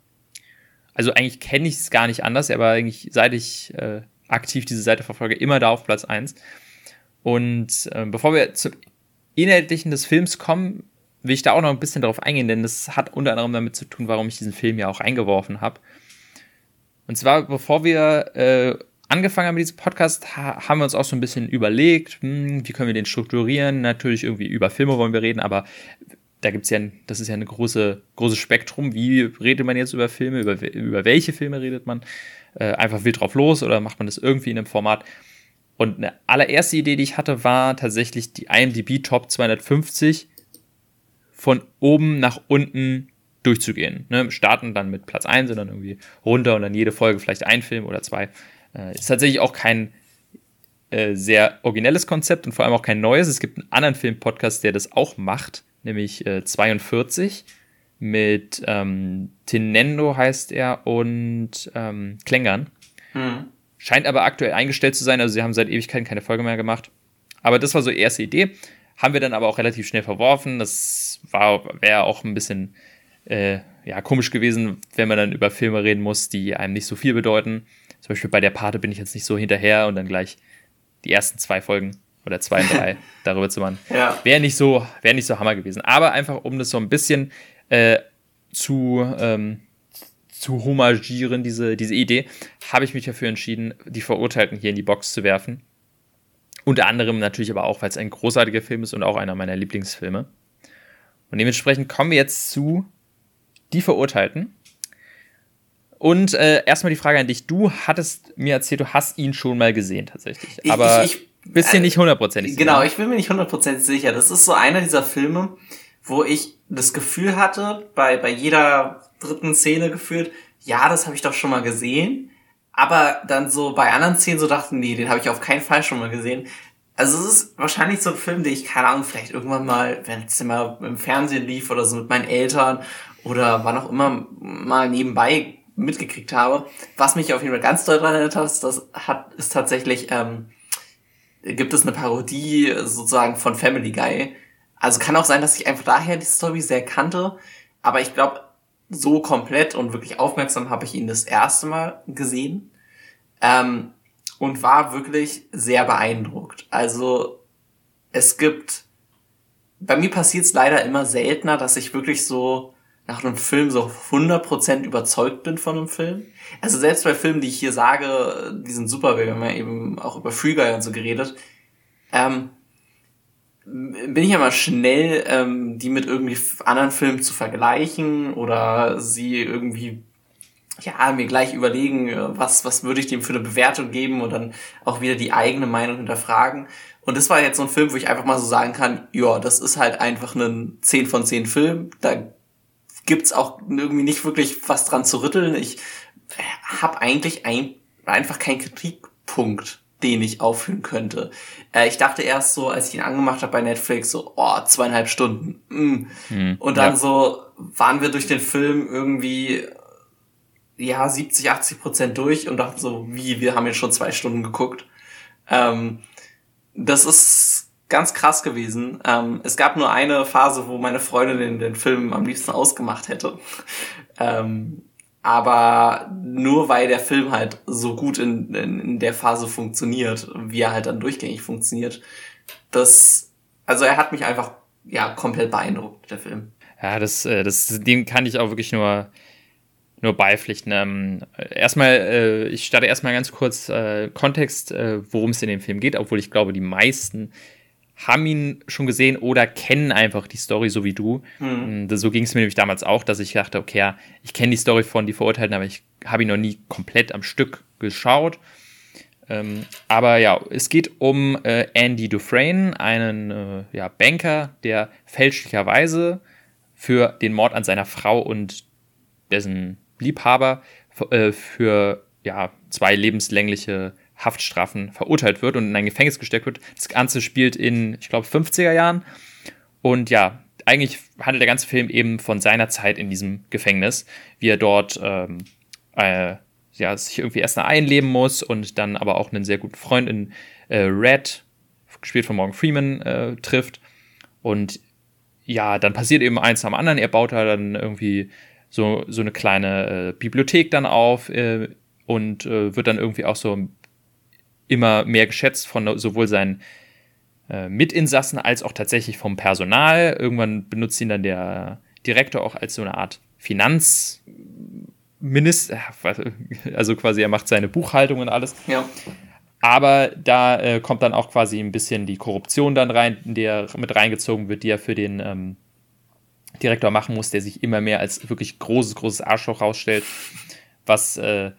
Speaker 1: also eigentlich kenne ich es gar nicht anders, aber eigentlich seit ich äh, aktiv diese Seite verfolge, immer da auf Platz 1. Und äh, bevor wir zum Inhaltlichen des Films kommen, will ich da auch noch ein bisschen darauf eingehen, denn das hat unter anderem damit zu tun, warum ich diesen Film ja auch eingeworfen habe. Und zwar, bevor wir äh, angefangen haben mit diesem Podcast, ha haben wir uns auch so ein bisschen überlegt, hm, wie können wir den strukturieren. Natürlich irgendwie über Filme wollen wir reden, aber da gibt es ja, das ist ja ein große, großes Spektrum. Wie redet man jetzt über Filme? Über, über welche Filme redet man? Äh, einfach wild drauf los oder macht man das irgendwie in einem Format? Und eine allererste Idee, die ich hatte, war tatsächlich die IMDb Top 250 von oben nach unten durchzugehen. Ne? Starten dann mit Platz 1 und dann irgendwie runter und dann jede Folge vielleicht ein Film oder zwei. Äh, ist tatsächlich auch kein äh, sehr originelles Konzept und vor allem auch kein neues. Es gibt einen anderen Film-Podcast, der das auch macht nämlich äh, 42 mit ähm, Tinendo heißt er und ähm, Klängern. Mhm. Scheint aber aktuell eingestellt zu sein, also sie haben seit Ewigkeiten keine Folge mehr gemacht. Aber das war so erste Idee. Haben wir dann aber auch relativ schnell verworfen. Das wäre auch ein bisschen äh, ja, komisch gewesen, wenn man dann über Filme reden muss, die einem nicht so viel bedeuten. Zum Beispiel bei der Pate bin ich jetzt nicht so hinterher und dann gleich die ersten zwei Folgen oder zwei, drei darüber zu machen. Ja. Wäre nicht so, wäre nicht so Hammer gewesen. Aber einfach, um das so ein bisschen äh, zu, ähm, zu homagieren, diese, diese Idee, habe ich mich dafür entschieden, die Verurteilten hier in die Box zu werfen. Unter anderem natürlich aber auch, weil es ein großartiger Film ist und auch einer meiner Lieblingsfilme. Und dementsprechend kommen wir jetzt zu Die Verurteilten. Und äh, erstmal die Frage an dich. Du hattest mir erzählt, du hast ihn schon mal gesehen tatsächlich. Aber ich, ich, bist dir nicht hundertprozentig
Speaker 2: sicher. Genau, ich bin mir nicht hundertprozentig sicher. Das ist so einer dieser Filme, wo ich das Gefühl hatte, bei, bei jeder dritten Szene gefühlt, ja, das habe ich doch schon mal gesehen. Aber dann so bei anderen Szenen so dachten, nee, den habe ich auf keinen Fall schon mal gesehen. Also es ist wahrscheinlich so ein Film, den ich, keine Ahnung, vielleicht irgendwann mal, wenn es immer im Fernsehen lief oder so mit meinen Eltern oder wann auch immer mal nebenbei mitgekriegt habe. Was mich auf jeden Fall ganz doll daran erinnert hat, das hat, ist tatsächlich ähm, gibt es eine Parodie sozusagen von Family Guy. Also kann auch sein, dass ich einfach daher die Story sehr kannte, aber ich glaube, so komplett und wirklich aufmerksam habe ich ihn das erste Mal gesehen ähm, und war wirklich sehr beeindruckt. Also es gibt, bei mir passiert es leider immer seltener, dass ich wirklich so nach einem Film so 100% überzeugt bin von einem Film. Also selbst bei Filmen, die ich hier sage, die sind super, wir haben ja eben auch über Free Guy und so geredet, ähm, bin ich immer schnell, ähm, die mit irgendwie anderen Filmen zu vergleichen oder sie irgendwie ja, mir gleich überlegen, was, was würde ich dem für eine Bewertung geben und dann auch wieder die eigene Meinung hinterfragen. Und das war jetzt so ein Film, wo ich einfach mal so sagen kann, ja, das ist halt einfach ein 10 von 10 Film. Da gibt's auch irgendwie nicht wirklich was dran zu rütteln. Ich habe eigentlich ein, einfach keinen Kritikpunkt, den ich aufführen könnte. Äh, ich dachte erst so, als ich ihn angemacht habe bei Netflix, so, oh, zweieinhalb Stunden. Mm. Hm, Und dann ja. so waren wir durch den Film irgendwie ja 70, 80 Prozent durch und dachte so, wie, wir haben jetzt schon zwei Stunden geguckt. Ähm, das ist ganz krass gewesen. Ähm, es gab nur eine Phase, wo meine Freundin den, den Film am liebsten ausgemacht hätte. ähm, aber nur weil der Film halt so gut in, in, in der Phase funktioniert, wie er halt dann durchgängig funktioniert, das, also er hat mich einfach ja komplett beeindruckt, der Film.
Speaker 1: Ja, das, äh, das, dem kann ich auch wirklich nur, nur beipflichten. Ähm, erstmal, äh, ich starte erstmal ganz kurz äh, Kontext, worum es in dem Film geht, obwohl ich glaube, die meisten haben ihn schon gesehen oder kennen einfach die Story so wie du. Mhm. So ging es mir nämlich damals auch, dass ich dachte, okay, ja, ich kenne die Story von Die Verurteilten, aber ich habe ihn noch nie komplett am Stück geschaut. Ähm, aber ja, es geht um äh, Andy Dufresne, einen äh, ja, Banker, der fälschlicherweise für den Mord an seiner Frau und dessen Liebhaber äh, für ja, zwei lebenslängliche Haftstrafen verurteilt wird und in ein Gefängnis gesteckt wird. Das Ganze spielt in, ich glaube, 50er Jahren. Und ja, eigentlich handelt der ganze Film eben von seiner Zeit in diesem Gefängnis, wie er dort ähm, äh, ja, sich irgendwie erst einleben muss und dann aber auch einen sehr guten Freund in äh, Red, gespielt von Morgan Freeman, äh, trifft. Und ja, dann passiert eben eins am anderen. Er baut da dann irgendwie so, so eine kleine äh, Bibliothek dann auf äh, und äh, wird dann irgendwie auch so immer mehr geschätzt von sowohl seinen äh, Mitinsassen als auch tatsächlich vom Personal. Irgendwann benutzt ihn dann der Direktor auch als so eine Art Finanzminister, also quasi er macht seine Buchhaltung und alles. Ja. Aber da äh, kommt dann auch quasi ein bisschen die Korruption dann rein, in der mit reingezogen wird, die er für den ähm, Direktor machen muss, der sich immer mehr als wirklich großes, großes Arschloch rausstellt, was äh,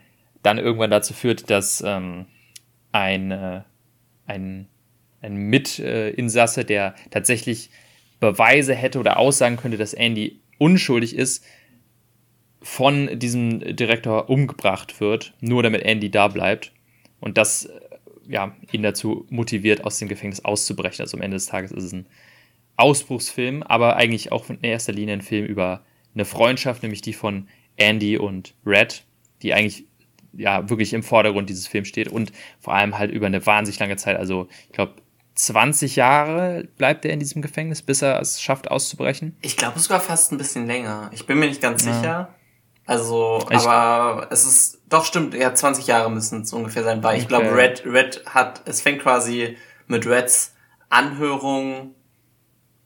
Speaker 1: dann irgendwann dazu führt, dass ähm, ein, äh, ein, ein Mitinsasse, der tatsächlich Beweise hätte oder aussagen könnte, dass Andy unschuldig ist, von diesem Direktor umgebracht wird, nur damit Andy da bleibt. Und das äh, ja, ihn dazu motiviert, aus dem Gefängnis auszubrechen. Also am Ende des Tages ist es ein Ausbruchsfilm, aber eigentlich auch in erster Linie ein Film über eine Freundschaft, nämlich die von Andy und Red, die eigentlich ja wirklich im Vordergrund dieses Films steht und vor allem halt über eine wahnsinnig lange Zeit, also ich glaube 20 Jahre bleibt er in diesem Gefängnis, bis er es schafft auszubrechen.
Speaker 2: Ich glaube sogar fast ein bisschen länger. Ich bin mir nicht ganz ja. sicher. Also, ich aber es ist doch stimmt, ja 20 Jahre müssen es ungefähr sein, weil okay. ich glaube Red Red hat es fängt quasi mit Reds Anhörung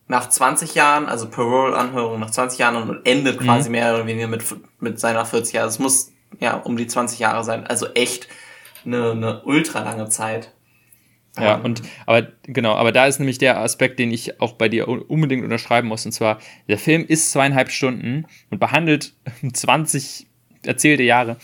Speaker 2: nach 20 Jahren, also Parole-Anhörung nach 20 Jahren und endet mhm. quasi mehr oder weniger mit, mit seiner 40 Jahre. Es muss ja, um die 20 Jahre sein. Also echt eine, eine ultra lange Zeit.
Speaker 1: Ja, ähm, und aber genau, aber da ist nämlich der Aspekt, den ich auch bei dir unbedingt unterschreiben muss. Und zwar, der Film ist zweieinhalb Stunden und behandelt 20 erzählte Jahre.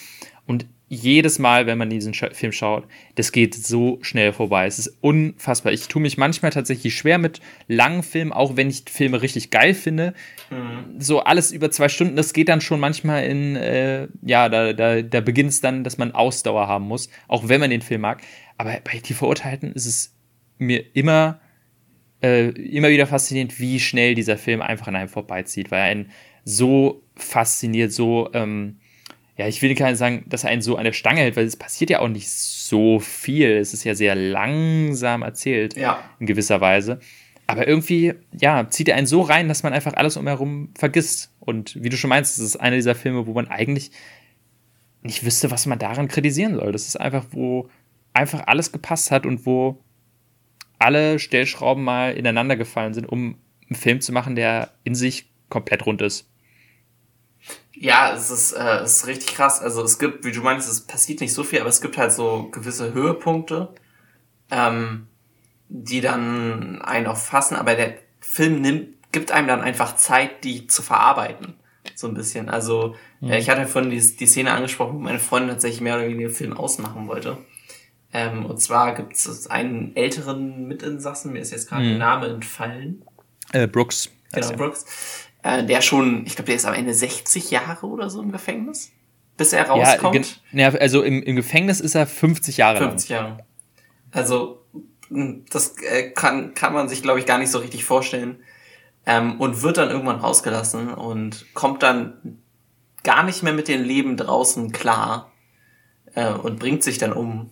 Speaker 1: Und jedes Mal, wenn man diesen Film schaut, das geht so schnell vorbei. Es ist unfassbar. Ich tue mich manchmal tatsächlich schwer mit langen Filmen, auch wenn ich Filme richtig geil finde. Mhm. So alles über zwei Stunden, das geht dann schon manchmal in, äh, ja, da, da, da beginnt es dann, dass man Ausdauer haben muss, auch wenn man den Film mag. Aber bei Die Verurteilten ist es mir immer, äh, immer wieder faszinierend, wie schnell dieser Film einfach an einem vorbeizieht, weil er einen so fasziniert, so, ähm, ja, ich will gar nicht sagen, dass er einen so an der Stange hält, weil es passiert ja auch nicht so viel. Es ist ja sehr langsam erzählt, ja. in gewisser Weise. Aber irgendwie, ja, zieht er einen so rein, dass man einfach alles umherum vergisst. Und wie du schon meinst, das ist einer dieser Filme, wo man eigentlich nicht wüsste, was man daran kritisieren soll. Das ist einfach, wo einfach alles gepasst hat und wo alle Stellschrauben mal ineinander gefallen sind, um einen Film zu machen, der in sich komplett rund ist.
Speaker 2: Ja, es ist, äh, es ist richtig krass. Also es gibt, wie du meinst, es passiert nicht so viel, aber es gibt halt so gewisse Höhepunkte, ähm, die dann einen auch fassen, aber der Film nimmt, gibt einem dann einfach Zeit, die zu verarbeiten. So ein bisschen. Also, mhm. äh, ich hatte vorhin die, die Szene angesprochen, wo meine Freundin tatsächlich mehr oder weniger den Film ausmachen wollte. Ähm, und zwar gibt es einen älteren Mitinsassen, mir ist jetzt gerade mhm. der Name entfallen.
Speaker 1: Äh, Brooks.
Speaker 2: Genau, Brooks äh, der schon, ich glaube, der ist am Ende 60 Jahre oder so im Gefängnis, bis er rauskommt.
Speaker 1: Ja, also im, im Gefängnis ist er 50 Jahre
Speaker 2: 50 lang. Jahre. Also hm, das äh, kann, kann man sich, glaube ich, gar nicht so richtig vorstellen. Ähm, und wird dann irgendwann rausgelassen und kommt dann gar nicht mehr mit dem Leben draußen klar äh, und bringt sich dann um.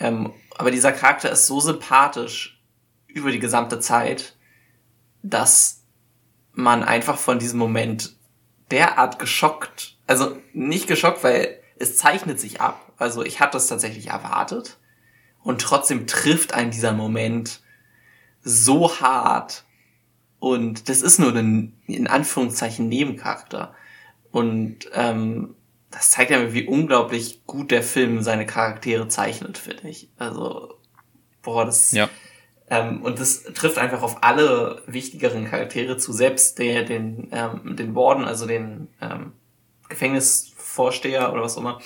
Speaker 2: Ähm, aber dieser Charakter ist so sympathisch über die gesamte Zeit, dass man einfach von diesem Moment derart geschockt, also nicht geschockt, weil es zeichnet sich ab. Also ich hatte es tatsächlich erwartet und trotzdem trifft ein dieser Moment so hart und das ist nur ein in Anführungszeichen Nebencharakter und ähm, das zeigt ja, wie unglaublich gut der Film seine Charaktere zeichnet, finde ich. Also, boah, das. Ja. Ähm, und das trifft einfach auf alle wichtigeren Charaktere zu, selbst der, den, ähm, den Warden, also den ähm, Gefängnisvorsteher oder was auch immer,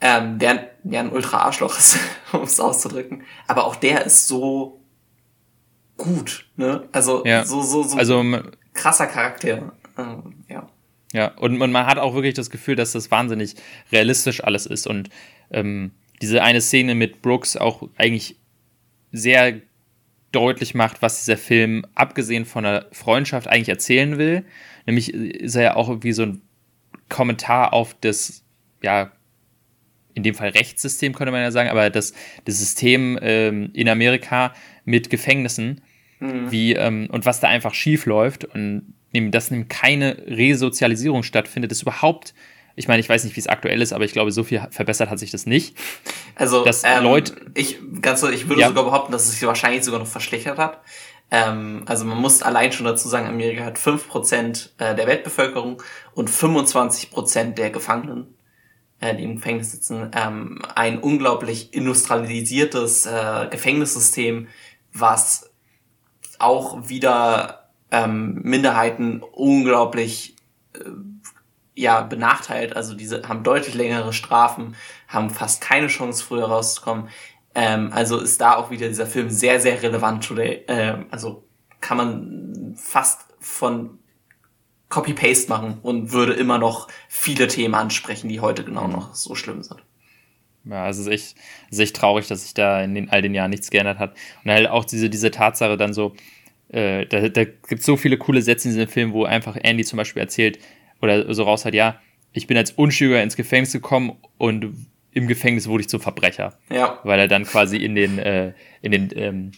Speaker 2: ähm, der, der ein Ultra-Arschloch ist, um es auszudrücken. Aber auch der ist so gut, ne? Also, ja. so, so, so also, krasser Charakter. Ähm, ja.
Speaker 1: Ja, und man, man hat auch wirklich das Gefühl, dass das wahnsinnig realistisch alles ist und ähm, diese eine Szene mit Brooks auch eigentlich sehr deutlich macht, was dieser Film, abgesehen von der Freundschaft, eigentlich erzählen will. Nämlich ist er ja auch wie so ein Kommentar auf das, ja, in dem Fall Rechtssystem, könnte man ja sagen, aber das, das System ähm, in Amerika mit Gefängnissen, mhm. wie, ähm, und was da einfach schief läuft und dass nämlich keine Resozialisierung stattfindet, ist überhaupt, ich meine, ich weiß nicht, wie es aktuell ist, aber ich glaube, so viel verbessert hat sich das nicht. Also, dass
Speaker 2: ähm, Leute, ich, ganz so, ich würde ja. sogar behaupten, dass es sich wahrscheinlich sogar noch verschlechtert hat. Ähm, also man muss allein schon dazu sagen, Amerika hat 5% äh, der Weltbevölkerung und 25% der Gefangenen, äh, die im Gefängnis sitzen, ähm, ein unglaublich industrialisiertes äh, Gefängnissystem, was auch wieder ähm, Minderheiten unglaublich äh, ja benachteilt. Also diese haben deutlich längere Strafen, haben fast keine Chance früher rauszukommen. Ähm, also ist da auch wieder dieser Film sehr sehr relevant. Today. Äh, also kann man fast von Copy-Paste machen und würde immer noch viele Themen ansprechen, die heute genau noch so schlimm sind.
Speaker 1: Ja, es ist echt, es ist echt traurig, dass sich da in den, all den Jahren nichts geändert hat. Und halt auch diese, diese Tatsache dann so, äh, da, da gibt es so viele coole Sätze in diesem Film, wo einfach Andy zum Beispiel erzählt oder so raus hat, ja, ich bin als Unschuldiger ins Gefängnis gekommen und im Gefängnis wurde ich zum Verbrecher. Ja. Weil er dann quasi in den, äh, in den, ähm,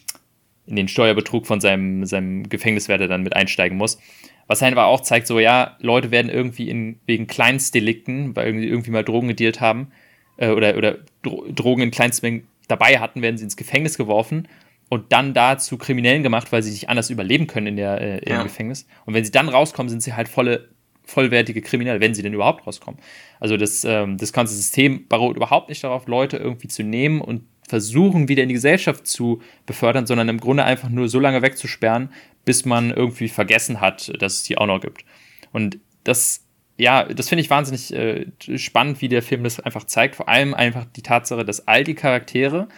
Speaker 1: in den Steuerbetrug von seinem, seinem Gefängniswärter dann mit einsteigen muss. Was einfach auch zeigt, so, ja, Leute werden irgendwie in, wegen Kleinstdelikten, weil irgendwie, irgendwie mal Drogen gedealt haben, äh, oder, oder Dro Drogen in Kleinstmengen dabei hatten, werden sie ins Gefängnis geworfen und dann da zu Kriminellen gemacht, weil sie sich anders überleben können in der äh, im ja. Gefängnis. Und wenn sie dann rauskommen, sind sie halt volle vollwertige Kriminelle, wenn sie denn überhaupt rauskommen. Also das, ähm, das ganze System beruht überhaupt nicht darauf, Leute irgendwie zu nehmen und versuchen, wieder in die Gesellschaft zu befördern, sondern im Grunde einfach nur so lange wegzusperren, bis man irgendwie vergessen hat, dass es die auch noch gibt. Und das, ja, das finde ich wahnsinnig äh, spannend, wie der Film das einfach zeigt. Vor allem einfach die Tatsache, dass all die Charaktere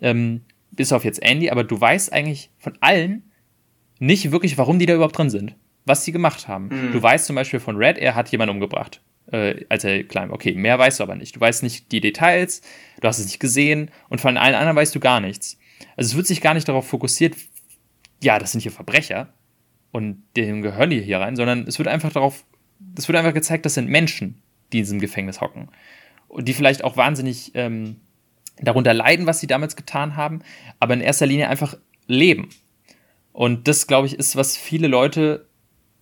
Speaker 1: ähm, bis auf jetzt Andy, aber du weißt eigentlich von allen nicht wirklich, warum die da überhaupt drin sind, was sie gemacht haben. Mhm. Du weißt zum Beispiel von Red, er hat jemanden umgebracht, äh, als er klein war. Okay, mehr weißt du aber nicht. Du weißt nicht die Details, du hast es nicht gesehen und von allen anderen weißt du gar nichts. Also es wird sich gar nicht darauf fokussiert, ja, das sind hier Verbrecher und denen gehören die hier rein, sondern es wird einfach darauf, es wird einfach gezeigt, das sind Menschen, die in diesem Gefängnis hocken und die vielleicht auch wahnsinnig ähm, darunter leiden, was sie damals getan haben, aber in erster Linie einfach leben. Und das, glaube ich, ist, was viele Leute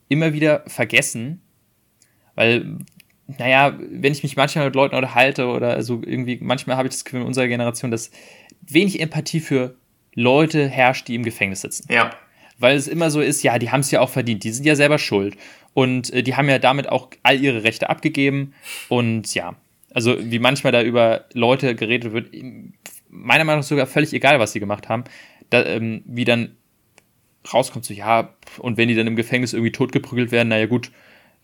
Speaker 1: immer wieder vergessen, weil, naja, wenn ich mich manchmal mit Leuten unterhalte oder so irgendwie, manchmal habe ich das Gefühl in unserer Generation, dass wenig Empathie für Leute herrscht, die im Gefängnis sitzen. Ja. Weil es immer so ist, ja, die haben es ja auch verdient, die sind ja selber schuld. Und äh, die haben ja damit auch all ihre Rechte abgegeben. Und ja, also wie manchmal da über Leute geredet wird, meiner Meinung nach sogar völlig egal, was sie gemacht haben, da, ähm, wie dann rauskommt, so ja, und wenn die dann im Gefängnis irgendwie totgeprügelt werden, naja gut,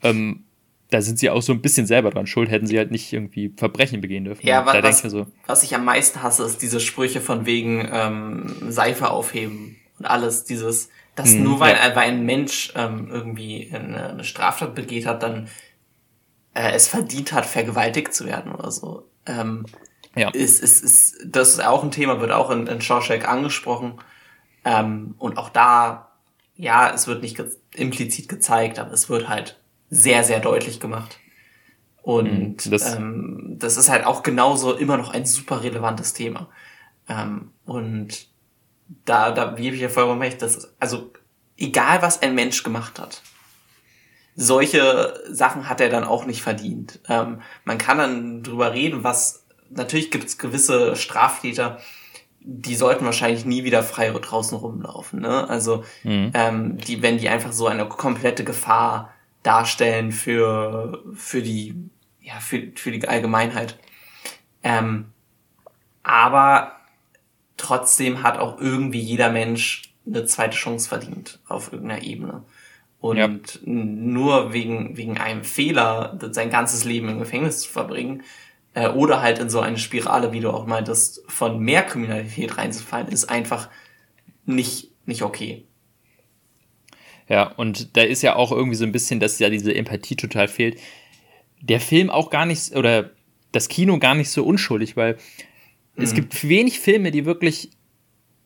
Speaker 1: ähm, da sind sie auch so ein bisschen selber dran schuld, hätten sie halt nicht irgendwie Verbrechen begehen dürfen. Ja,
Speaker 2: was, da ich so, was ich am meisten hasse, ist diese Sprüche von wegen ähm, Seife aufheben und alles, dieses, dass hm, nur weil, ja. weil ein Mensch ähm, irgendwie eine, eine Straftat begeht hat, dann äh, es verdient hat, vergewaltigt zu werden oder so. Ähm, ja. Ist, ist, ist, das ist auch ein Thema, wird auch in, in Shawshank angesprochen. Ähm, und auch da, ja, es wird nicht ge implizit gezeigt, aber es wird halt sehr, sehr deutlich gemacht. Und mhm, das, ähm, das ist halt auch genauso immer noch ein super relevantes Thema. Ähm, und da, da gebe ich ja vollkommen recht, dass, also egal was ein Mensch gemacht hat, solche Sachen hat er dann auch nicht verdient. Ähm, man kann dann drüber reden, was natürlich gibt es gewisse Straftäter, die sollten wahrscheinlich nie wieder frei draußen rumlaufen. Ne? Also mhm. ähm, die, wenn die einfach so eine komplette Gefahr darstellen für für die ja für für die Allgemeinheit. Ähm, aber trotzdem hat auch irgendwie jeder Mensch eine zweite Chance verdient auf irgendeiner Ebene. Und ja. nur wegen, wegen einem Fehler sein ganzes Leben im Gefängnis zu verbringen, äh, oder halt in so eine Spirale, wie du auch meintest, von mehr Kriminalität reinzufallen, ist einfach nicht, nicht okay.
Speaker 1: Ja, und da ist ja auch irgendwie so ein bisschen, dass ja diese Empathie total fehlt. Der Film auch gar nicht, oder das Kino gar nicht so unschuldig, weil mhm. es gibt wenig Filme, die wirklich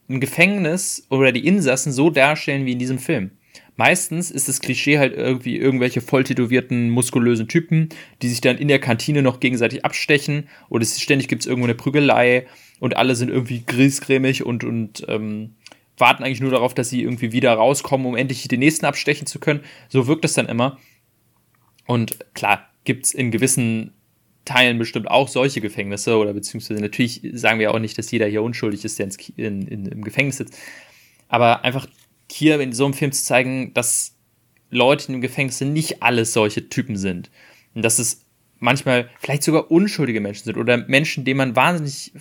Speaker 1: ein Gefängnis oder die Insassen so darstellen wie in diesem Film. Meistens ist das Klischee halt irgendwie irgendwelche volltätowierten, muskulösen Typen, die sich dann in der Kantine noch gegenseitig abstechen oder es ständig gibt es irgendwo eine Prügelei und alle sind irgendwie grießcremig und, und ähm, warten eigentlich nur darauf, dass sie irgendwie wieder rauskommen, um endlich den nächsten abstechen zu können. So wirkt es dann immer. Und klar, gibt es in gewissen Teilen bestimmt auch solche Gefängnisse oder beziehungsweise natürlich sagen wir auch nicht, dass jeder hier unschuldig ist, der in, in, im Gefängnis sitzt. Aber einfach hier in so einem Film zu zeigen, dass Leute im Gefängnis nicht alles solche Typen sind. Und dass es manchmal vielleicht sogar unschuldige Menschen sind oder Menschen, denen man wahnsinnig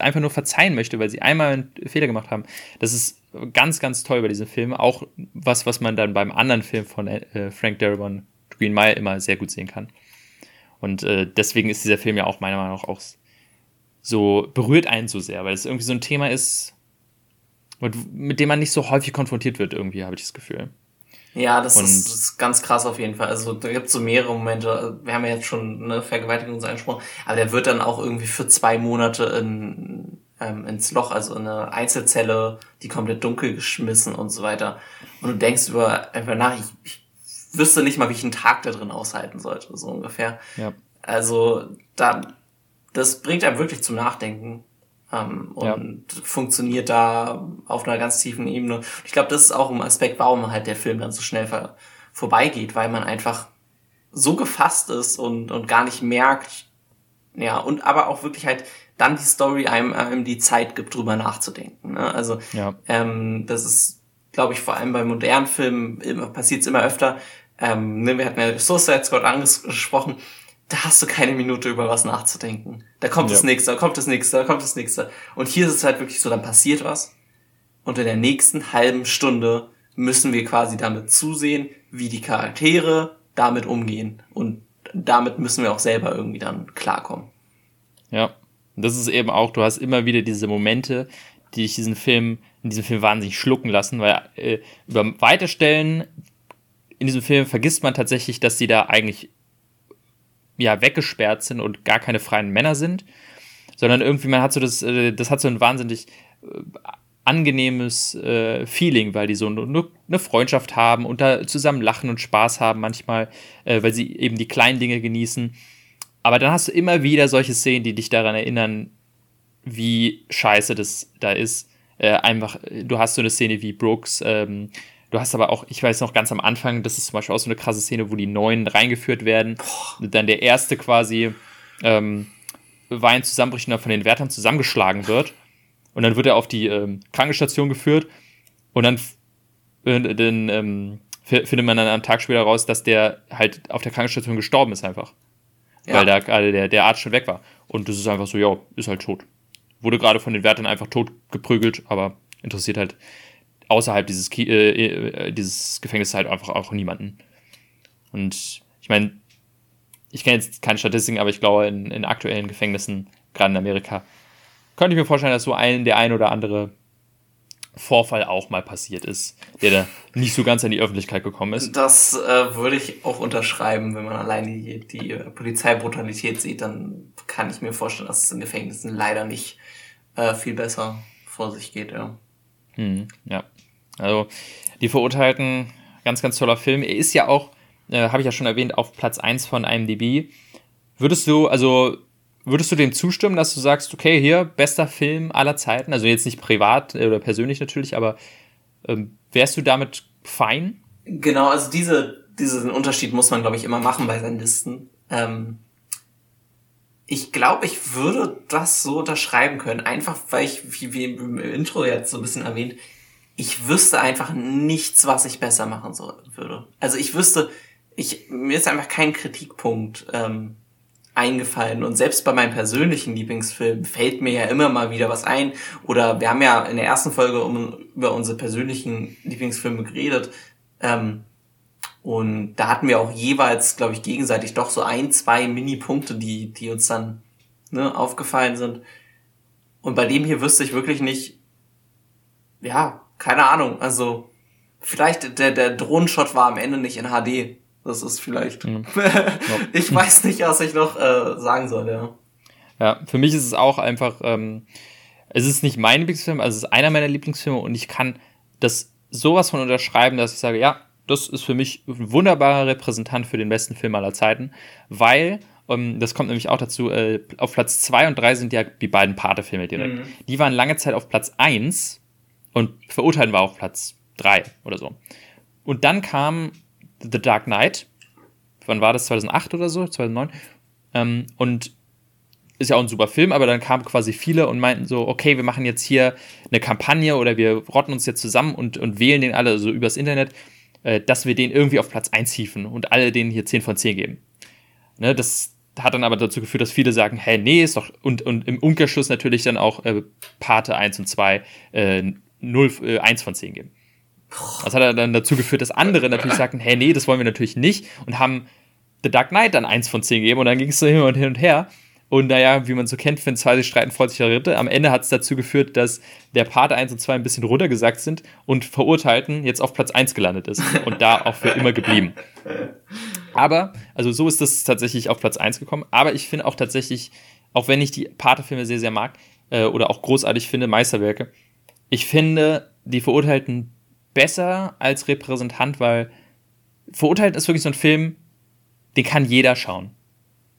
Speaker 1: einfach nur verzeihen möchte, weil sie einmal einen Fehler gemacht haben. Das ist ganz, ganz toll bei diesem Film. Auch was, was man dann beim anderen Film von äh, Frank Darabont, Green Mile, immer sehr gut sehen kann. Und äh, deswegen ist dieser Film ja auch meiner Meinung nach auch so berührt einen so sehr, weil es irgendwie so ein Thema ist, mit dem man nicht so häufig konfrontiert wird, irgendwie, habe ich das Gefühl.
Speaker 2: Ja, das ist, das ist, ganz krass auf jeden Fall. Also da gibt es so mehrere Momente. Wir haben ja jetzt schon eine Vergewaltigung angesprochen, aber der wird dann auch irgendwie für zwei Monate in, ähm, ins Loch, also in eine Einzelzelle, die komplett dunkel geschmissen und so weiter. Und du denkst über einfach nach, ich, ich wüsste nicht mal, wie ich einen Tag da drin aushalten sollte, so ungefähr. Ja. Also da, das bringt einem wirklich zum Nachdenken ähm, und ja. funktioniert da auf einer ganz tiefen Ebene. Ich glaube, das ist auch ein Aspekt, warum halt der Film dann so schnell ver vorbeigeht, weil man einfach so gefasst ist und, und gar nicht merkt, ja, und aber auch wirklich halt dann die Story einem, einem die Zeit gibt, drüber nachzudenken. Ne? Also ja. ähm, das ist, glaube ich, vor allem bei modernen Filmen passiert es immer öfter. Ähm, ne, wir hatten ja Suicide Squad angesprochen da hast du keine Minute über was nachzudenken. Da kommt ja. das nächste, da kommt das nächste, da kommt das nächste. Und hier ist es halt wirklich so, dann passiert was. Und in der nächsten halben Stunde müssen wir quasi damit zusehen, wie die Charaktere damit umgehen. Und damit müssen wir auch selber irgendwie dann klarkommen.
Speaker 1: Ja. Und das ist eben auch, du hast immer wieder diese Momente, die dich diesen Film, in diesem Film wahnsinnig schlucken lassen, weil äh, über weite Stellen in diesem Film vergisst man tatsächlich, dass sie da eigentlich ja, weggesperrt sind und gar keine freien Männer sind, sondern irgendwie man hat so das, äh, das hat so ein wahnsinnig äh, angenehmes äh, Feeling, weil die so nur eine Freundschaft haben und da zusammen lachen und Spaß haben manchmal, äh, weil sie eben die kleinen Dinge genießen. Aber dann hast du immer wieder solche Szenen, die dich daran erinnern, wie scheiße das da ist. Äh, einfach, du hast so eine Szene wie Brooks ähm, Du hast aber auch, ich weiß noch ganz am Anfang, das ist zum Beispiel auch so eine krasse Szene, wo die Neuen reingeführt werden. Und dann der erste quasi ähm, Wein zusammenbricht und dann von den Wärtern zusammengeschlagen wird. Und dann wird er auf die ähm, Krankenstation geführt. Und dann, äh, dann ähm, findet man dann am Tag später raus, dass der halt auf der Krankenstation gestorben ist einfach. Ja. Weil da gerade der, der Arzt schon weg war. Und das ist einfach so, ja, ist halt tot. Wurde gerade von den Wärtern einfach tot geprügelt, aber interessiert halt außerhalb dieses, äh, äh, dieses Gefängnisses halt einfach auch niemanden. Und ich meine, ich kenne jetzt keine Statistiken, aber ich glaube, in, in aktuellen Gefängnissen, gerade in Amerika, könnte ich mir vorstellen, dass so ein, der ein oder andere Vorfall auch mal passiert ist, der da nicht so ganz in die Öffentlichkeit gekommen ist.
Speaker 2: Das äh, würde ich auch unterschreiben, wenn man allein die, die Polizeibrutalität sieht, dann kann ich mir vorstellen, dass es in Gefängnissen leider nicht äh, viel besser vor sich geht, ja.
Speaker 1: Hm, ja. Also die Verurteilten, ganz, ganz toller Film. Er ist ja auch, äh, habe ich ja schon erwähnt, auf Platz 1 von IMDb. Würdest du, also, würdest du dem zustimmen, dass du sagst, okay, hier, bester Film aller Zeiten? Also jetzt nicht privat oder persönlich natürlich, aber ähm, wärst du damit fein?
Speaker 2: Genau, also diese, diesen Unterschied muss man, glaube ich, immer machen bei seinen Listen. Ähm, ich glaube, ich würde das so unterschreiben können. Einfach, weil ich, wie, wie im Intro jetzt so ein bisschen erwähnt, ich wüsste einfach nichts, was ich besser machen so, würde. Also ich wüsste, ich, mir ist einfach kein Kritikpunkt ähm, eingefallen. Und selbst bei meinem persönlichen Lieblingsfilm fällt mir ja immer mal wieder was ein. Oder wir haben ja in der ersten Folge um, über unsere persönlichen Lieblingsfilme geredet. Ähm, und da hatten wir auch jeweils, glaube ich, gegenseitig doch so ein, zwei Mini-Punkte, die, die uns dann ne, aufgefallen sind. Und bei dem hier wüsste ich wirklich nicht, ja, keine Ahnung. Also vielleicht der, der Drohnenshot war am Ende nicht in HD. Das ist vielleicht. Mhm. ich weiß nicht, was ich noch äh, sagen soll, ja.
Speaker 1: Ja, für mich ist es auch einfach, ähm, es ist nicht mein Lieblingsfilm, also es ist einer meiner Lieblingsfilme und ich kann das sowas von unterschreiben, dass ich sage, ja, das ist für mich ein wunderbarer Repräsentant für den besten Film aller Zeiten, weil, ähm, das kommt nämlich auch dazu, äh, auf Platz 2 und 3 sind ja die beiden Pate-Filme direkt. Mhm. Die waren lange Zeit auf Platz 1 und Verurteilen war auf Platz 3 oder so. Und dann kam The Dark Knight. Wann war das? 2008 oder so? 2009. Ähm, und ist ja auch ein super Film, aber dann kamen quasi viele und meinten so, okay, wir machen jetzt hier eine Kampagne oder wir rotten uns jetzt zusammen und, und wählen den alle so übers Internet äh, dass wir den irgendwie auf Platz 1 hieven und alle denen hier 10 von 10 geben. Ne, das hat dann aber dazu geführt, dass viele sagen, hä, nee, ist doch, und, und im Umkehrschluss natürlich dann auch äh, Pate 1 und 2 äh, 0, äh, 1 von 10 geben. Das hat dann dazu geführt, dass andere natürlich sagten, hey, nee, das wollen wir natürlich nicht und haben The Dark Knight dann 1 von 10 gegeben und dann ging es so hin und hin und her. Und naja, wie man so kennt, wenn zwei sich streiten, freut sich der Ritte. Am Ende hat es dazu geführt, dass der Part 1 und 2 ein bisschen runtergesagt sind und Verurteilten jetzt auf Platz 1 gelandet ist und da auch für immer geblieben. Aber, also so ist das tatsächlich auf Platz 1 gekommen. Aber ich finde auch tatsächlich, auch wenn ich die Pate-Filme sehr, sehr mag äh, oder auch großartig finde, Meisterwerke, ich finde die Verurteilten besser als Repräsentant, weil Verurteilten ist wirklich so ein Film, den kann jeder schauen.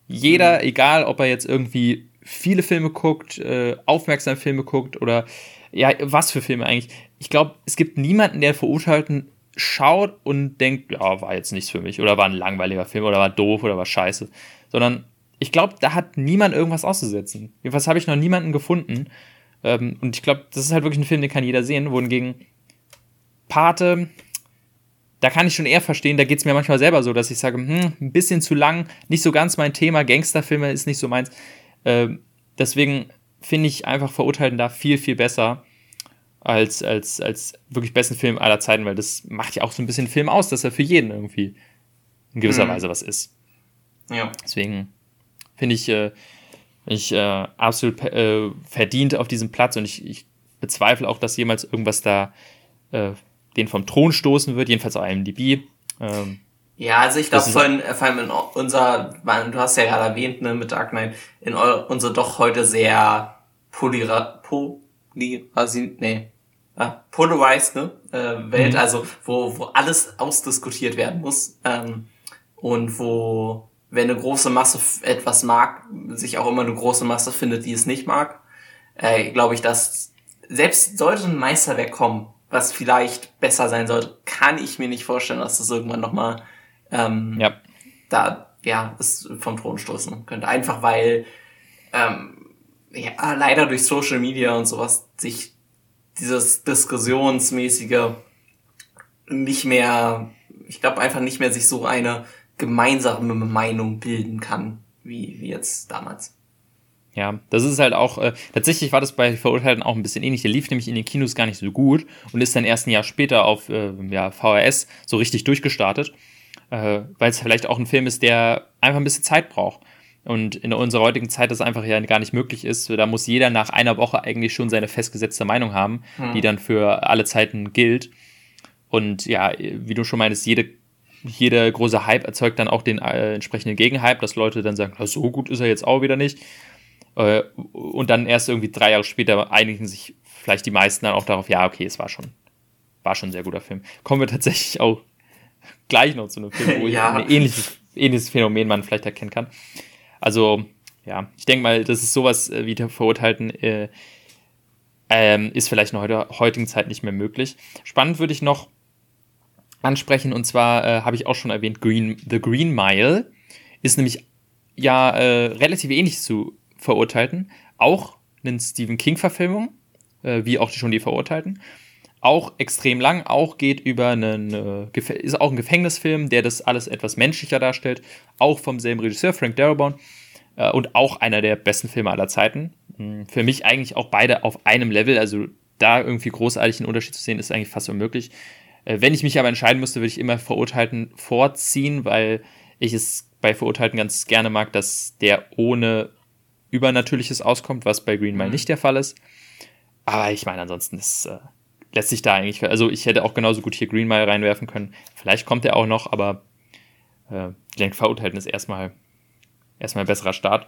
Speaker 1: Jeder, mhm. egal ob er jetzt irgendwie viele Filme guckt, äh, aufmerksam Filme guckt oder ja, was für Filme eigentlich. Ich glaube, es gibt niemanden, der Verurteilten schaut und denkt, ja, war jetzt nichts für mich oder war ein langweiliger Film oder war doof oder war scheiße. Sondern ich glaube, da hat niemand irgendwas auszusetzen. Jedenfalls habe ich noch niemanden gefunden. Ähm, und ich glaube, das ist halt wirklich ein Film, den kann jeder sehen. Wohingegen Pate, da kann ich schon eher verstehen, da geht es mir manchmal selber so, dass ich sage, hm, ein bisschen zu lang, nicht so ganz mein Thema, Gangsterfilme ist nicht so meins. Äh, deswegen finde ich einfach Verurteilten da viel, viel besser als, als, als wirklich besten Film aller Zeiten, weil das macht ja auch so ein bisschen Film aus, dass er für jeden irgendwie in gewisser mhm. Weise was ist. Ja. Deswegen finde ich, äh, ich äh, absolut äh, verdient auf diesem Platz und ich, ich bezweifle auch, dass jemals irgendwas da äh, den vom Thron stoßen wird, jedenfalls auf IMDb. Ähm,
Speaker 2: ja, also ich glaube, vor, vor allem in unser, du hast ja gerade erwähnt, ne, mit Dark Knight, in unser doch heute sehr polyra, polyrasi, nee, ah, polarized, ne, äh, Welt, mhm. also wo, wo alles ausdiskutiert werden muss ähm, und wo, wenn eine große Masse etwas mag, sich auch immer eine große Masse findet, die es nicht mag, äh, glaube ich, dass selbst sollte ein Meisterwerk kommen, was vielleicht besser sein sollte, kann ich mir nicht vorstellen, dass das irgendwann nochmal ähm, ja. da ja es vom Thron stoßen könnte. Einfach weil ähm, ja, leider durch Social Media und sowas sich dieses diskussionsmäßige nicht mehr, ich glaube einfach nicht mehr sich so eine gemeinsame Meinung bilden kann, wie, wie jetzt damals.
Speaker 1: Ja, das ist halt auch, äh, tatsächlich war das bei Verurteilten auch ein bisschen ähnlich. Der lief nämlich in den Kinos gar nicht so gut und ist dann erst ein Jahr später auf äh, ja, VHS so richtig durchgestartet, äh, weil es vielleicht auch ein Film ist, der einfach ein bisschen Zeit braucht. Und in unserer heutigen Zeit das einfach ja gar nicht möglich ist. Da muss jeder nach einer Woche eigentlich schon seine festgesetzte Meinung haben, hm. die dann für alle Zeiten gilt. Und ja, wie du schon meinst, jede, jeder große Hype erzeugt dann auch den äh, entsprechenden Gegenhype, dass Leute dann sagen, so gut ist er jetzt auch wieder nicht. Äh, und dann erst irgendwie drei Jahre später einigen sich vielleicht die meisten dann auch darauf, ja, okay, es war schon, war schon ein sehr guter Film. Kommen wir tatsächlich auch gleich noch zu einem Film, wo ja. ein ähnliches, ähnliches Phänomen man vielleicht erkennen kann. Also, ja, ich denke mal, das ist sowas äh, wie der Verurteilten äh, ähm, ist vielleicht in der heutigen Zeit nicht mehr möglich. Spannend würde ich noch ansprechen, und zwar äh, habe ich auch schon erwähnt, Green, The Green Mile ist nämlich ja äh, relativ ähnlich zu Verurteilten. Auch eine Stephen King-Verfilmung, äh, wie auch schon die Verurteilten. Auch extrem lang, auch geht über einen, ist auch ein Gefängnisfilm, der das alles etwas menschlicher darstellt. Auch vom selben Regisseur, Frank Darabont. Äh, und auch einer der besten Filme aller Zeiten. Hm, für mich eigentlich auch beide auf einem Level, also da irgendwie großartig einen Unterschied zu sehen, ist eigentlich fast unmöglich. Äh, wenn ich mich aber entscheiden müsste, würde ich immer Verurteilten vorziehen, weil ich es bei Verurteilten ganz gerne mag, dass der ohne Übernatürliches auskommt, was bei Green Mile mhm. nicht der Fall ist. Aber ich meine, ansonsten ist, äh, lässt sich da eigentlich, also ich hätte auch genauso gut hier Green Mile reinwerfen können. Vielleicht kommt er auch noch, aber äh, ich denke, Verurteilten ist erstmal, erstmal ein besserer Start.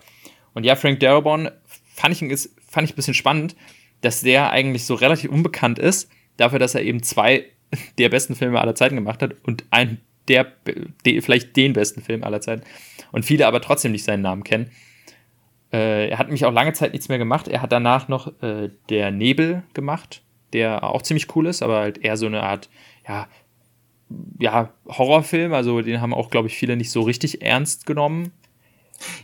Speaker 1: Und ja, Frank Darabont fand ich, fand ich ein bisschen spannend, dass der eigentlich so relativ unbekannt ist, dafür, dass er eben zwei der besten Filme aller Zeiten gemacht hat und ein der, der vielleicht den besten Film aller Zeiten und viele aber trotzdem nicht seinen Namen kennen. Äh, er hat mich auch lange Zeit nichts mehr gemacht. Er hat danach noch äh, Der Nebel gemacht, der auch ziemlich cool ist, aber halt eher so eine Art, ja, ja, Horrorfilm. Also den haben auch, glaube ich, viele nicht so richtig ernst genommen.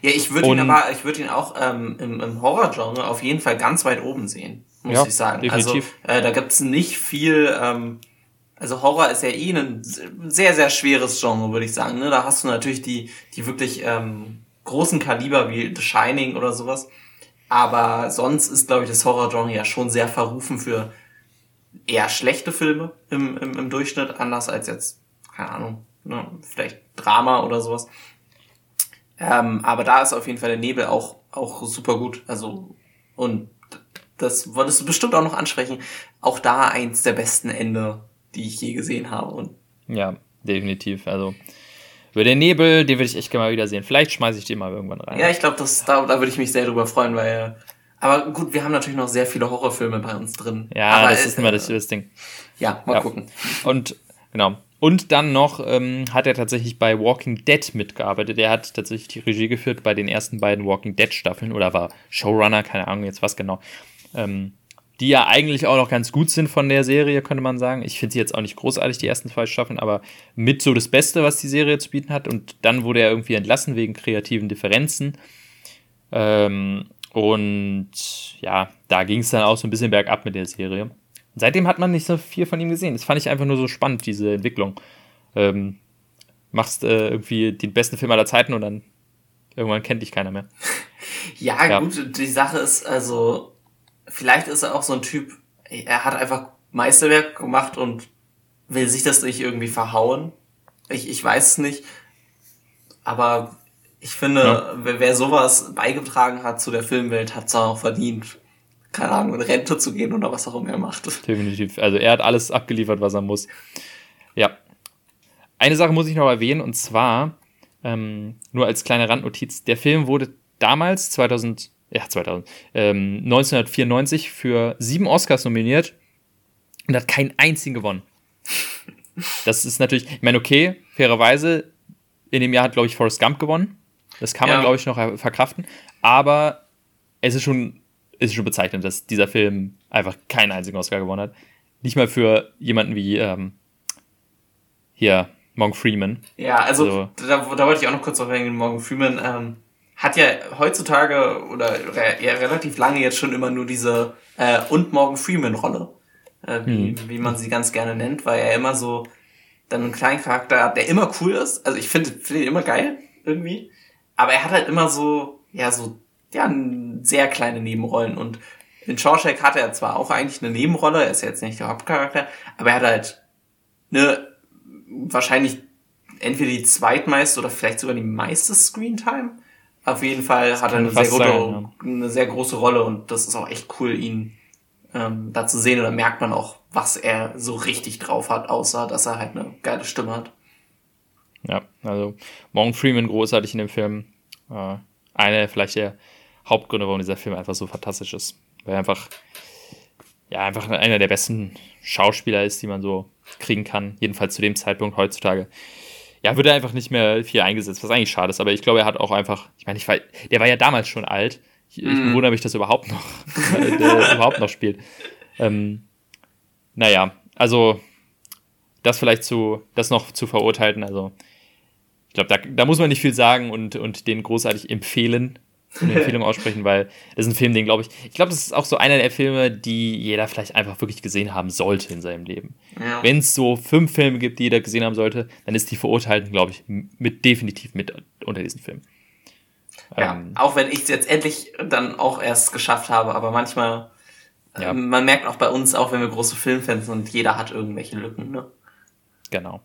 Speaker 2: Ja, ich würde ihn aber, ich würde ihn auch ähm, im, im Horror-Genre auf jeden Fall ganz weit oben sehen, muss ja, ich sagen. Definitiv. Also äh, da gibt's nicht viel. Ähm, also Horror ist ja eh ein sehr, sehr schweres Genre, würde ich sagen. Ne? Da hast du natürlich die, die wirklich ähm, großen Kaliber wie The Shining oder sowas. Aber sonst ist, glaube ich, das Horror-Genre ja schon sehr verrufen für eher schlechte Filme im, im, im Durchschnitt, anders als jetzt, keine Ahnung, ne, vielleicht Drama oder sowas. Ähm, aber da ist auf jeden Fall der Nebel auch, auch super gut. Also, und das wolltest du bestimmt auch noch ansprechen. Auch da eins der besten Ende, die ich je gesehen habe. Und
Speaker 1: ja, definitiv. Also, über den Nebel, den würde ich echt gerne mal wiedersehen. Vielleicht schmeiße ich den mal irgendwann rein.
Speaker 2: Ja, ich glaube, da, da würde ich mich sehr drüber freuen, weil. Aber gut, wir haben natürlich noch sehr viele Horrorfilme bei uns drin.
Speaker 1: Ja,
Speaker 2: aber
Speaker 1: das ist immer das, das Ding.
Speaker 2: Ja, mal ja. gucken.
Speaker 1: Und genau. Und dann noch ähm, hat er tatsächlich bei Walking Dead mitgearbeitet. Er hat tatsächlich die Regie geführt bei den ersten beiden Walking Dead Staffeln oder war Showrunner, keine Ahnung jetzt was genau. Ähm, die ja eigentlich auch noch ganz gut sind von der Serie, könnte man sagen. Ich finde sie jetzt auch nicht großartig, die ersten zwei Staffeln, aber mit so das Beste, was die Serie zu bieten hat. Und dann wurde er irgendwie entlassen wegen kreativen Differenzen. Ähm, und ja, da ging es dann auch so ein bisschen bergab mit der Serie. Und seitdem hat man nicht so viel von ihm gesehen. Das fand ich einfach nur so spannend, diese Entwicklung. Ähm, machst äh, irgendwie den besten Film aller Zeiten und dann irgendwann kennt dich keiner mehr.
Speaker 2: ja, ja, gut, die Sache ist, also vielleicht ist er auch so ein Typ, er hat einfach Meisterwerk gemacht und will sich das nicht irgendwie verhauen. Ich, ich weiß es nicht. Aber ich finde, ja. wer, wer sowas beigetragen hat zu der Filmwelt, hat es auch verdient, keine Ahnung, in Rente zu gehen oder was auch immer er macht.
Speaker 1: Definitiv. Also er hat alles abgeliefert, was er muss. Ja. Eine Sache muss ich noch erwähnen, und zwar, ähm, nur als kleine Randnotiz, der Film wurde damals, 2000, ja, 2000, ähm, 1994 für sieben Oscars nominiert und hat keinen einzigen gewonnen. Das ist natürlich, ich meine, okay, fairerweise, in dem Jahr hat, glaube ich, Forrest Gump gewonnen. Das kann man, ja. glaube ich, noch verkraften. Aber es ist schon, ist schon bezeichnend, dass dieser Film einfach keinen einzigen Oscar gewonnen hat. Nicht mal für jemanden wie ähm, hier Morgan Freeman.
Speaker 2: Ja, also, also da, da, wollte ich auch noch kurz auf eingehen. Morgan Freeman ähm, hat ja heutzutage oder ja, relativ lange jetzt schon immer nur diese äh, und Morgan Freeman Rolle, äh, wie, mhm. wie man sie ganz gerne nennt, weil er immer so dann einen kleinen Charakter hat, der immer cool ist. Also ich finde find ihn immer geil irgendwie, aber er hat halt immer so ja so ja sehr kleine Nebenrollen und in Shawshank hatte er zwar auch eigentlich eine Nebenrolle, er ist jetzt nicht der Hauptcharakter, aber er hat halt ne wahrscheinlich entweder die zweitmeiste oder vielleicht sogar die meiste Screentime auf jeden Fall hat er eine sehr, gute, sein, ja. eine sehr große Rolle und das ist auch echt cool, ihn ähm, da zu sehen. Und da merkt man auch, was er so richtig drauf hat, außer dass er halt eine geile Stimme hat.
Speaker 1: Ja, also Morgan Freeman großartig in dem Film. Äh, eine vielleicht der Hauptgründe, warum dieser Film einfach so fantastisch ist. Weil er einfach, ja, einfach einer der besten Schauspieler ist, die man so kriegen kann. Jedenfalls zu dem Zeitpunkt heutzutage. Ja, wird er einfach nicht mehr viel eingesetzt, was eigentlich schade ist. Aber ich glaube, er hat auch einfach, ich meine, ich war, der war ja damals schon alt. Ich, ich mm. wundere mich, dass er überhaupt noch, der überhaupt noch spielt. Ähm, naja, also das vielleicht zu, das noch zu verurteilen. Also ich glaube, da, da muss man nicht viel sagen und, und den großartig empfehlen eine Empfehlung aussprechen, weil das ist ein Film, den glaube ich, ich glaube, das ist auch so einer der Filme, die jeder vielleicht einfach wirklich gesehen haben sollte in seinem Leben. Ja. Wenn es so fünf Filme gibt, die jeder gesehen haben sollte, dann ist die Verurteilten, glaube ich, mit definitiv mit unter diesen Filmen.
Speaker 2: Ja, ähm, auch wenn ich es jetzt endlich dann auch erst geschafft habe, aber manchmal, ja. äh, man merkt auch bei uns, auch wenn wir große Filmfans sind, jeder hat irgendwelche Lücken, ne?
Speaker 1: Genau.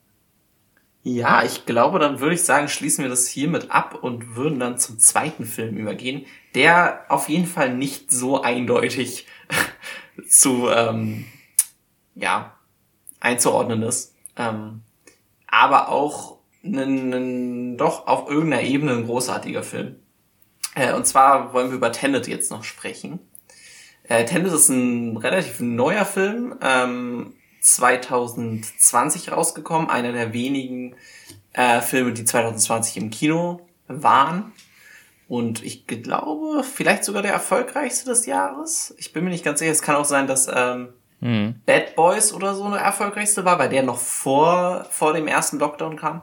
Speaker 2: Ja, ich glaube, dann würde ich sagen, schließen wir das hiermit ab und würden dann zum zweiten Film übergehen, der auf jeden Fall nicht so eindeutig zu, ähm, ja, einzuordnen ist. Ähm, aber auch ein, doch auf irgendeiner Ebene ein großartiger Film. Äh, und zwar wollen wir über Tenet jetzt noch sprechen. Äh, Tenet ist ein relativ neuer Film, ähm, 2020 rausgekommen, einer der wenigen äh, Filme, die 2020 im Kino waren. Und ich glaube, vielleicht sogar der erfolgreichste des Jahres. Ich bin mir nicht ganz sicher. Es kann auch sein, dass ähm, mhm. Bad Boys oder so der erfolgreichste war, weil der noch vor, vor dem ersten Lockdown kam.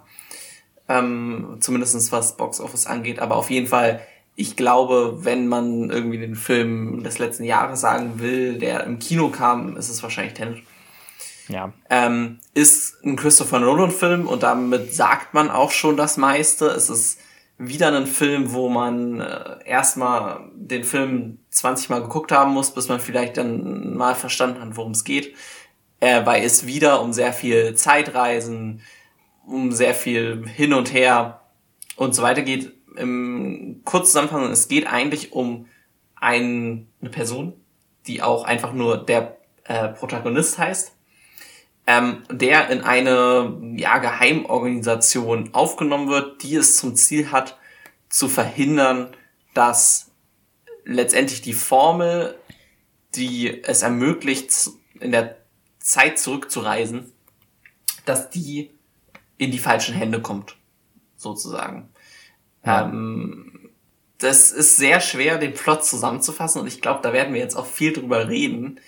Speaker 2: Ähm, zumindestens was Box Office angeht. Aber auf jeden Fall, ich glaube, wenn man irgendwie den Film des letzten Jahres sagen will, der im Kino kam, ist es wahrscheinlich Tenet. Ja. Ähm, ist ein Christopher Nolan-Film und damit sagt man auch schon das meiste. Es ist wieder ein Film, wo man äh, erstmal den Film 20 Mal geguckt haben muss, bis man vielleicht dann mal verstanden hat, worum es geht. Äh, weil es wieder um sehr viel Zeitreisen, um sehr viel hin und her und so weiter geht. Im Kurzzusammenfassung, es geht eigentlich um ein, eine Person, die auch einfach nur der äh, Protagonist heißt ähm, der in eine ja, Geheimorganisation aufgenommen wird, die es zum Ziel hat, zu verhindern, dass letztendlich die Formel, die es ermöglicht, in der Zeit zurückzureisen, dass die in die falschen Hände kommt, sozusagen. Ja. Ähm, das ist sehr schwer, den Plot zusammenzufassen und ich glaube, da werden wir jetzt auch viel drüber reden,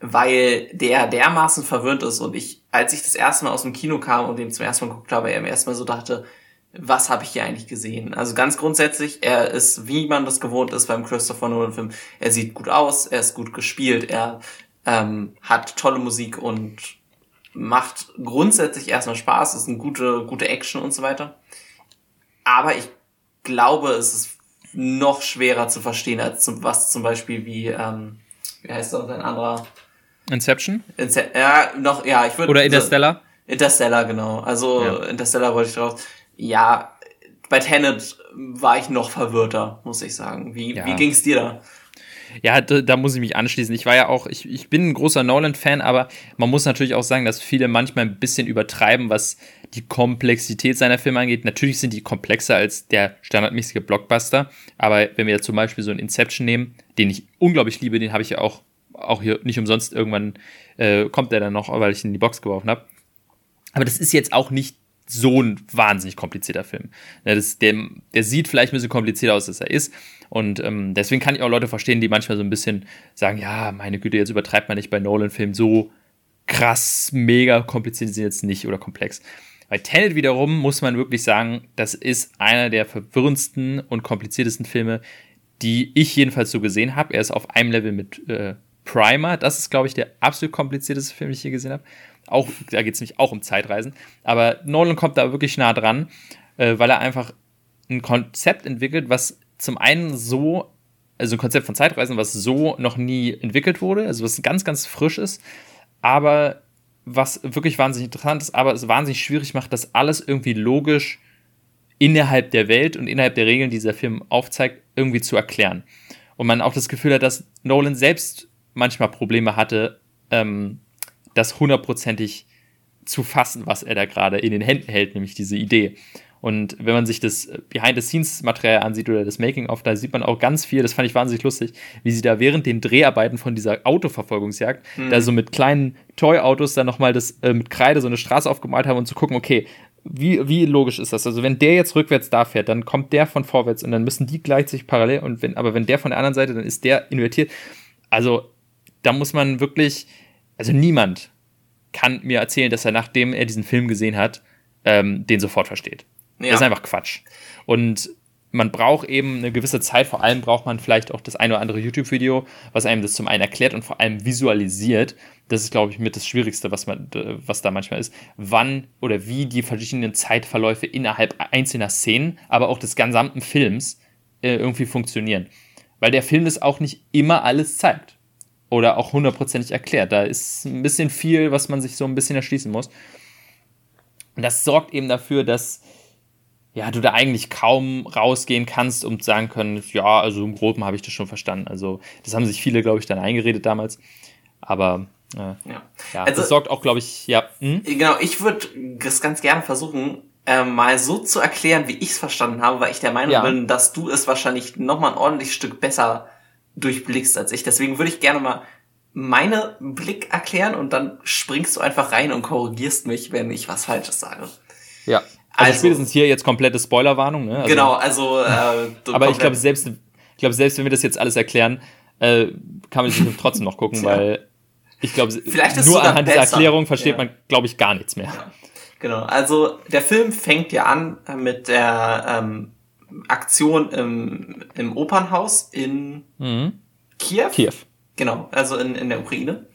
Speaker 2: weil der dermaßen verwirrt ist und ich, als ich das erste Mal aus dem Kino kam und den zum ersten Mal geguckt habe, er mir erstmal so dachte, was habe ich hier eigentlich gesehen? Also ganz grundsätzlich, er ist, wie man das gewohnt ist beim Christopher Nolan-Film, er sieht gut aus, er ist gut gespielt, er ähm, hat tolle Musik und macht grundsätzlich erstmal Spaß, ist eine gute, gute Action und so weiter. Aber ich glaube, es ist noch schwerer zu verstehen, als zum, was zum Beispiel wie, ähm, wie heißt das, ein anderer
Speaker 1: Inception?
Speaker 2: Ince ja, noch, ja, ich würde.
Speaker 1: Oder Interstellar?
Speaker 2: So, Interstellar, genau. Also ja. Interstellar wollte ich drauf. Ja, bei Tenet war ich noch verwirrter, muss ich sagen. Wie, ja. wie ging's dir da?
Speaker 1: Ja, da, da, muss ich mich anschließen. Ich war ja auch, ich, ich bin ein großer Nolan-Fan, aber man muss natürlich auch sagen, dass viele manchmal ein bisschen übertreiben, was die Komplexität seiner Filme angeht. Natürlich sind die komplexer als der standardmäßige Blockbuster, aber wenn wir jetzt zum Beispiel so einen Inception nehmen, den ich unglaublich liebe, den habe ich ja auch auch hier nicht umsonst irgendwann äh, kommt er dann noch, weil ich ihn in die Box geworfen habe. Aber das ist jetzt auch nicht so ein wahnsinnig komplizierter Film. Ja, das, der, der sieht vielleicht ein bisschen komplizierter aus, als er ist. Und ähm, deswegen kann ich auch Leute verstehen, die manchmal so ein bisschen sagen, ja, meine Güte, jetzt übertreibt man nicht bei Nolan-Filmen so krass, mega kompliziert sind jetzt nicht oder komplex. Bei Tenet wiederum muss man wirklich sagen, das ist einer der verwirrendsten und kompliziertesten Filme, die ich jedenfalls so gesehen habe. Er ist auf einem Level mit äh, Primer, das ist, glaube ich, der absolut komplizierteste Film, den ich hier gesehen habe. Auch, da geht es nämlich auch um Zeitreisen. Aber Nolan kommt da wirklich nah dran, äh, weil er einfach ein Konzept entwickelt, was zum einen so, also ein Konzept von Zeitreisen, was so noch nie entwickelt wurde, also was ganz, ganz frisch ist, aber was wirklich wahnsinnig interessant ist, aber es wahnsinnig schwierig macht, das alles irgendwie logisch innerhalb der Welt und innerhalb der Regeln, die dieser Film aufzeigt, irgendwie zu erklären. Und man auch das Gefühl hat, dass Nolan selbst manchmal Probleme hatte, ähm, das hundertprozentig zu fassen, was er da gerade in den Händen hält, nämlich diese Idee. Und wenn man sich das Behind-the-Scenes-Material ansieht oder das Making-of, da sieht man auch ganz viel, das fand ich wahnsinnig lustig, wie sie da während den Dreharbeiten von dieser Autoverfolgungsjagd mhm. da so mit kleinen Toy-Autos dann nochmal das äh, mit Kreide so eine Straße aufgemalt haben und zu gucken, okay, wie, wie logisch ist das? Also, wenn der jetzt rückwärts da fährt, dann kommt der von vorwärts und dann müssen die gleichzeitig parallel und wenn, aber wenn der von der anderen Seite, dann ist der invertiert. Also, da muss man wirklich, also niemand kann mir erzählen, dass er, nachdem er diesen Film gesehen hat, ähm, den sofort versteht. Ja. Das ist einfach Quatsch. Und man braucht eben eine gewisse Zeit, vor allem braucht man vielleicht auch das eine oder andere YouTube-Video, was einem das zum einen erklärt und vor allem visualisiert. Das ist, glaube ich, mit das Schwierigste, was, man, was da manchmal ist. Wann oder wie die verschiedenen Zeitverläufe innerhalb einzelner Szenen, aber auch des gesamten Films äh, irgendwie funktionieren. Weil der Film das auch nicht immer alles zeigt. Oder auch hundertprozentig erklärt. Da ist ein bisschen viel, was man sich so ein bisschen erschließen muss. Und das sorgt eben dafür, dass ja, du da eigentlich kaum rausgehen kannst und sagen können, ja, also im Groben habe ich das schon verstanden. Also das haben sich viele, glaube ich, dann eingeredet damals. Aber äh, ja. ja, also, das sorgt auch, glaube ich, ja.
Speaker 2: Hm? Genau, ich würde das ganz gerne versuchen, äh, mal so zu erklären, wie ich es verstanden habe, weil ich der Meinung ja. bin, dass du es wahrscheinlich nochmal ein ordentliches Stück besser durchblickst als ich. Deswegen würde ich gerne mal meine Blick erklären und dann springst du einfach rein und korrigierst mich, wenn ich was Falsches sage.
Speaker 1: Ja. Also, also spätestens hier jetzt komplette Spoilerwarnung. Ne?
Speaker 2: Also, genau, also. Äh,
Speaker 1: aber ich glaube selbst, ich glaube selbst wenn wir das jetzt alles erklären, äh, kann man sich trotzdem noch gucken, ja. weil ich glaube nur anhand dieser Erklärung versteht ja. man, glaube ich, gar nichts mehr. Ja.
Speaker 2: Genau, also der Film fängt ja an mit der ähm, Aktion im, im Opernhaus in mhm. Kiew. Kiew. Genau, also in, in der Ukraine.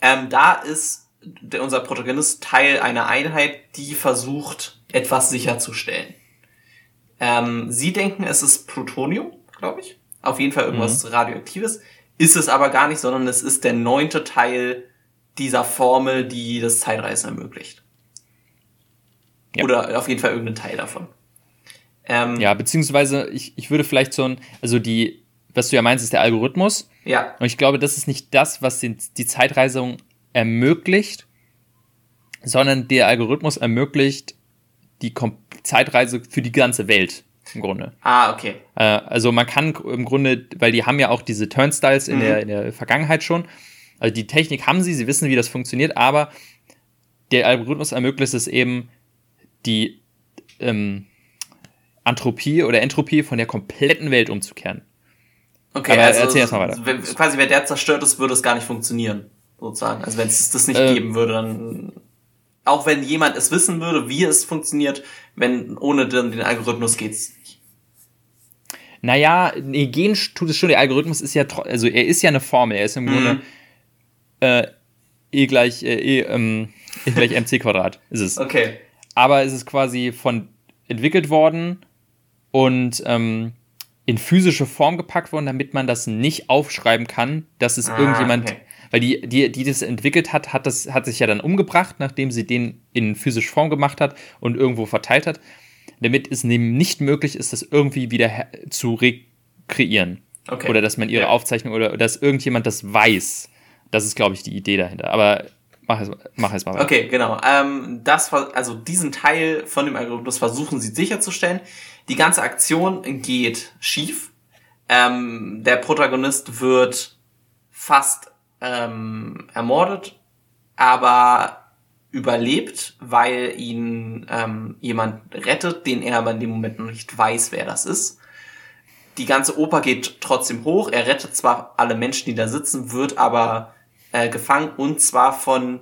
Speaker 2: Ähm, da ist der, unser Protagonist Teil einer Einheit, die versucht, etwas sicherzustellen. Ähm, sie denken, es ist Plutonium, glaube ich. Auf jeden Fall irgendwas mhm. Radioaktives. Ist es aber gar nicht, sondern es ist der neunte Teil dieser Formel, die das Zeitreisen ermöglicht. Ja. Oder auf jeden Fall irgendein Teil davon.
Speaker 1: Ähm, ja, beziehungsweise ich, ich würde vielleicht so ein, also die, was du ja meinst, ist der Algorithmus. Ja. Und ich glaube, das ist nicht das, was den, die Zeitreisung ermöglicht, sondern der Algorithmus ermöglicht die Zeitreise für die ganze Welt im Grunde.
Speaker 2: Ah, okay.
Speaker 1: Äh, also man kann im Grunde, weil die haben ja auch diese Turnstiles in, mhm. der, in der Vergangenheit schon. Also die Technik haben sie, sie wissen, wie das funktioniert, aber der Algorithmus ermöglicht es eben, die ähm, Anthropie oder Entropie von der kompletten Welt umzukehren.
Speaker 2: Okay, aber also erzähl erstmal weiter. Wenn, quasi, wenn der zerstört ist, würde es gar nicht funktionieren, sozusagen. Also wenn es das nicht äh, geben würde, dann auch wenn jemand es wissen würde, wie es funktioniert, wenn ohne den, den Algorithmus geht's nicht.
Speaker 1: Naja, nee, gehen tut es schon. Der Algorithmus ist ja, also er ist ja eine Formel. Er ist im mhm. Grunde äh, E gleich äh, E, ähm, e gleich mc Quadrat ist es.
Speaker 2: Okay.
Speaker 1: Aber es ist quasi von entwickelt worden und ähm, in physische Form gepackt worden, damit man das nicht aufschreiben kann, dass es ah, irgendjemand okay weil die, die, die das entwickelt hat, hat, das, hat sich ja dann umgebracht, nachdem sie den in physische Form gemacht hat und irgendwo verteilt hat, damit es nicht möglich ist, das irgendwie wieder zu rekreieren. Okay. Oder dass man ihre ja. Aufzeichnung oder dass irgendjemand das weiß. Das ist, glaube ich, die Idee dahinter. Aber mach es, mach es mal
Speaker 2: weiter. Okay, genau. Ähm, das, also diesen Teil von dem Algorithmus versuchen sie sicherzustellen. Die ganze Aktion geht schief. Ähm, der Protagonist wird fast ähm, ermordet, aber überlebt, weil ihn ähm, jemand rettet, den er aber in dem Moment noch nicht weiß, wer das ist. Die ganze Oper geht trotzdem hoch. Er rettet zwar alle Menschen, die da sitzen, wird aber äh, gefangen und zwar von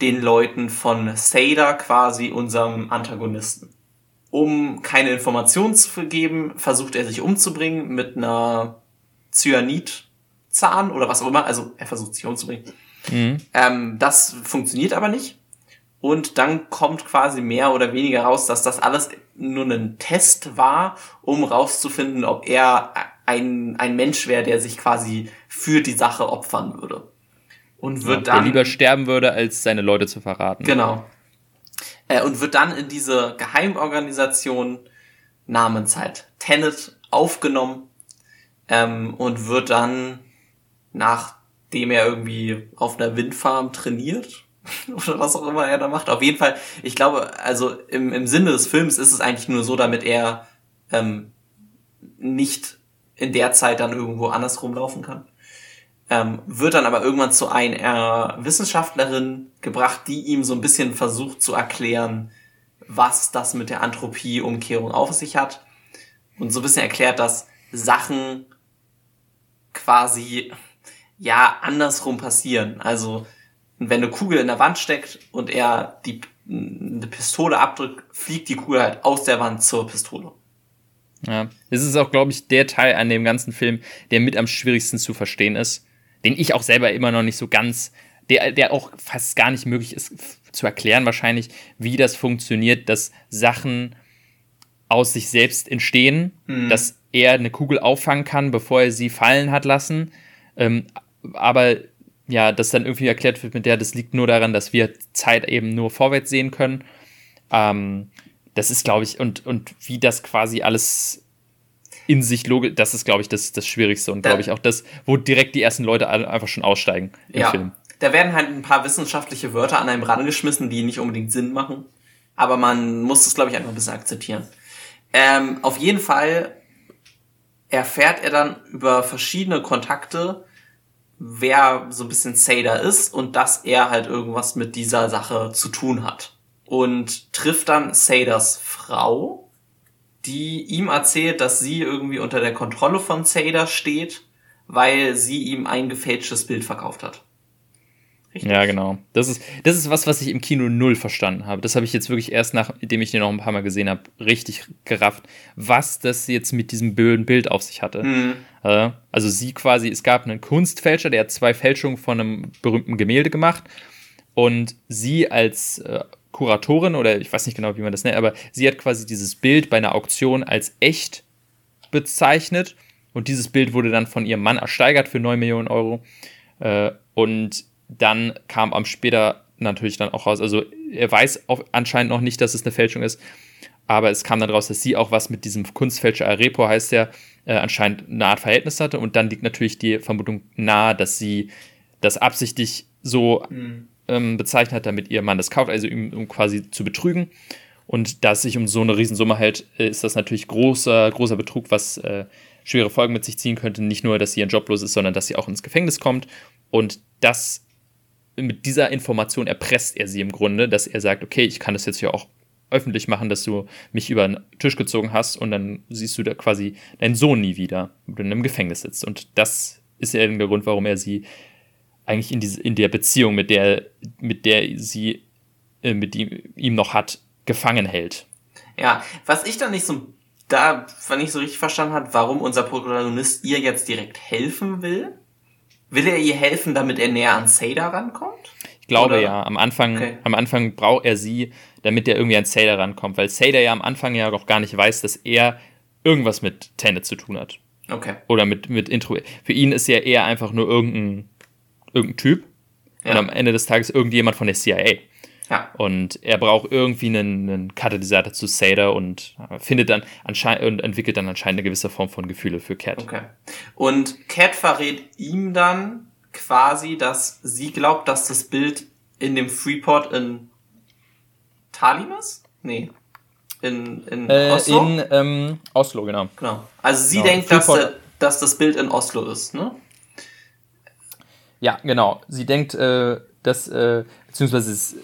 Speaker 2: den Leuten von Sada, quasi unserem Antagonisten. Um keine Informationen zu geben, versucht er sich umzubringen mit einer Cyanid Zahn oder was auch immer. Also er versucht sich umzubringen. Mhm. Ähm, das funktioniert aber nicht. Und dann kommt quasi mehr oder weniger raus, dass das alles nur ein Test war, um rauszufinden, ob er ein, ein Mensch wäre, der sich quasi für die Sache opfern würde. Und wird ja,
Speaker 1: dann. Der lieber sterben würde, als seine Leute zu verraten.
Speaker 2: Genau. Äh, und wird dann in diese Geheimorganisation namens halt Tenet aufgenommen ähm, und wird dann nachdem er irgendwie auf einer Windfarm trainiert oder was auch immer er da macht. Auf jeden Fall, ich glaube, also im, im Sinne des Films ist es eigentlich nur so, damit er ähm, nicht in der Zeit dann irgendwo anders rumlaufen kann. Ähm, wird dann aber irgendwann zu einer Wissenschaftlerin gebracht, die ihm so ein bisschen versucht zu erklären, was das mit der Entropie-Umkehrung auf sich hat. Und so ein bisschen erklärt, dass Sachen quasi ja andersrum passieren. Also wenn eine Kugel in der Wand steckt und er die eine Pistole abdrückt, fliegt die Kugel halt aus der Wand zur Pistole.
Speaker 1: Ja, das ist auch, glaube ich, der Teil an dem ganzen Film, der mit am schwierigsten zu verstehen ist, den ich auch selber immer noch nicht so ganz, der, der auch fast gar nicht möglich ist zu erklären wahrscheinlich, wie das funktioniert, dass Sachen aus sich selbst entstehen, mhm. dass er eine Kugel auffangen kann, bevor er sie fallen hat lassen. Ähm, aber ja, das dann irgendwie erklärt wird mit der, das liegt nur daran, dass wir Zeit eben nur vorwärts sehen können. Ähm, das ist, glaube ich, und, und wie das quasi alles in sich logisch, das ist, glaube ich, das, das Schwierigste und glaube ich auch das, wo direkt die ersten Leute einfach schon aussteigen im
Speaker 2: ja, Film. Da werden halt ein paar wissenschaftliche Wörter an einem rangeschmissen, die nicht unbedingt Sinn machen. Aber man muss das, glaube ich, einfach ein bisschen akzeptieren. Ähm, auf jeden Fall erfährt er dann über verschiedene Kontakte, wer so ein bisschen Sader ist und dass er halt irgendwas mit dieser Sache zu tun hat. Und trifft dann Saders Frau, die ihm erzählt, dass sie irgendwie unter der Kontrolle von Sader steht, weil sie ihm ein gefälschtes Bild verkauft hat.
Speaker 1: Richtig. Ja, genau. Das ist, das ist was, was ich im Kino null verstanden habe. Das habe ich jetzt wirklich erst, nachdem ich den noch ein paar Mal gesehen habe, richtig gerafft, was das jetzt mit diesem blöden Bild auf sich hatte. Mhm. Äh, also sie quasi, es gab einen Kunstfälscher, der hat zwei Fälschungen von einem berühmten Gemälde gemacht. Und sie als äh, Kuratorin, oder ich weiß nicht genau, wie man das nennt, aber sie hat quasi dieses Bild bei einer Auktion als echt bezeichnet. Und dieses Bild wurde dann von ihrem Mann ersteigert für 9 Millionen Euro. Äh, und dann kam am später natürlich dann auch raus, also er weiß anscheinend noch nicht, dass es eine Fälschung ist, aber es kam dann raus, dass sie auch was mit diesem Kunstfälscher Arepo heißt der, äh, anscheinend eine Art Verhältnis hatte und dann liegt natürlich die Vermutung nahe, dass sie das absichtlich so mhm. Ähm, bezeichnet hat, damit ihr Mann das kauft, also um, um quasi zu betrügen. Und da es sich um so eine Riesensumme hält, äh, ist das natürlich großer, großer Betrug, was äh, schwere Folgen mit sich ziehen könnte. Nicht nur, dass sie ihren Job los ist, sondern dass sie auch ins Gefängnis kommt. Und das mit dieser Information erpresst er sie im Grunde, dass er sagt, okay, ich kann das jetzt ja auch öffentlich machen, dass du mich über den Tisch gezogen hast und dann siehst du da quasi deinen Sohn nie wieder, wenn du in einem Gefängnis sitzt. Und das ist ja der Grund, warum er sie eigentlich in, diese, in der Beziehung, mit der, mit der sie äh, mit ihm, ihm noch hat, gefangen hält.
Speaker 2: Ja, was ich dann nicht so, da, wenn ich so richtig verstanden hat, warum unser Protagonist ihr jetzt direkt helfen will, Will er ihr helfen, damit er näher an Sada rankommt?
Speaker 1: Ich glaube Oder? ja. Am Anfang, okay. am Anfang braucht er sie, damit er irgendwie an Sada rankommt, weil Sada ja am Anfang ja noch gar nicht weiß, dass er irgendwas mit Tenet zu tun hat. Okay. Oder mit, mit Intro. Für ihn ist er eher einfach nur irgendein, irgendein Typ. Ja. Und am Ende des Tages irgendjemand von der CIA. Ja. Und er braucht irgendwie einen, einen Katalysator zu Sader und findet dann anscheinend und entwickelt dann anscheinend eine gewisse Form von Gefühle für Cat.
Speaker 2: Okay. Und Cat verrät ihm dann quasi, dass sie glaubt, dass das Bild in dem Freeport in Tallinn ist? Nee. In, in
Speaker 1: äh, Oslo? In ähm, Oslo, genau.
Speaker 2: Genau. Also sie genau. denkt, dass, der, dass das Bild in Oslo ist, ne?
Speaker 1: Ja, genau. Sie denkt, äh, dass, äh, beziehungsweise es,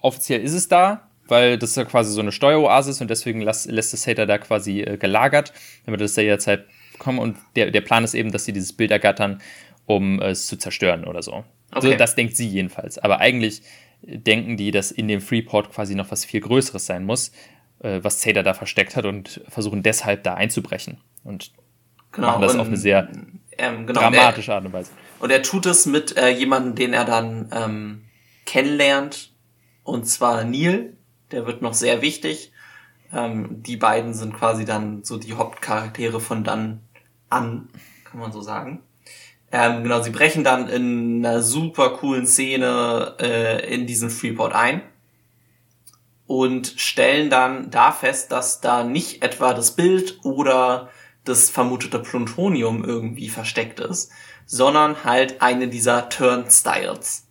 Speaker 1: offiziell ist es da, weil das ja quasi so eine Steueroasis und deswegen lässt, lässt das Hater da quasi äh, gelagert, damit das da jederzeit kommen und der, der Plan ist eben, dass sie dieses Bild ergattern, um äh, es zu zerstören oder so. Okay. so. Das denkt sie jedenfalls. Aber eigentlich denken die, dass in dem Freeport quasi noch was viel Größeres sein muss, äh, was Zeta da versteckt hat und versuchen deshalb da einzubrechen. Und genau, machen das auf eine sehr ähm, genau, dramatische Art und Weise.
Speaker 2: Und er tut es mit äh, jemandem, den er dann ähm, kennenlernt, und zwar Neil, der wird noch sehr wichtig. Ähm, die beiden sind quasi dann so die Hauptcharaktere von dann an, kann man so sagen. Ähm, genau, sie brechen dann in einer super coolen Szene äh, in diesen Freeport ein und stellen dann da fest, dass da nicht etwa das Bild oder das vermutete Plutonium irgendwie versteckt ist, sondern halt eine dieser Turnstiles,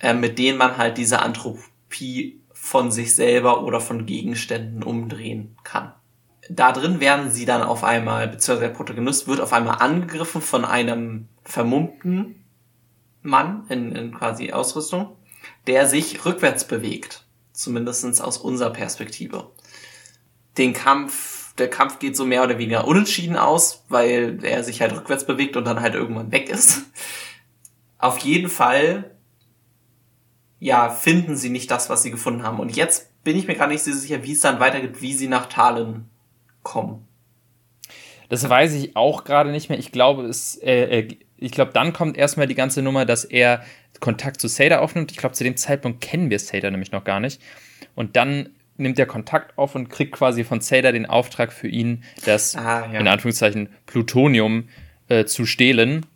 Speaker 2: äh, mit denen man halt diese Anthropie von sich selber oder von Gegenständen umdrehen kann. Da drin werden sie dann auf einmal, beziehungsweise der Protagonist wird auf einmal angegriffen von einem vermummten Mann in, in quasi Ausrüstung, der sich rückwärts bewegt. Zumindest aus unserer Perspektive. Den Kampf, der Kampf geht so mehr oder weniger unentschieden aus, weil er sich halt rückwärts bewegt und dann halt irgendwann weg ist. Auf jeden Fall, ja, finden sie nicht das, was sie gefunden haben. Und jetzt bin ich mir gar nicht so sicher, wie es dann weitergeht, wie sie nach Talen kommen.
Speaker 1: Das weiß ich auch gerade nicht mehr. Ich glaube, es, äh, äh ich glaube, dann kommt erstmal die ganze Nummer, dass er Kontakt zu Sada aufnimmt. Ich glaube, zu dem Zeitpunkt kennen wir Sada nämlich noch gar nicht. Und dann nimmt er Kontakt auf und kriegt quasi von Sada den Auftrag für ihn, das ah, ja. in Anführungszeichen Plutonium äh, zu stehlen,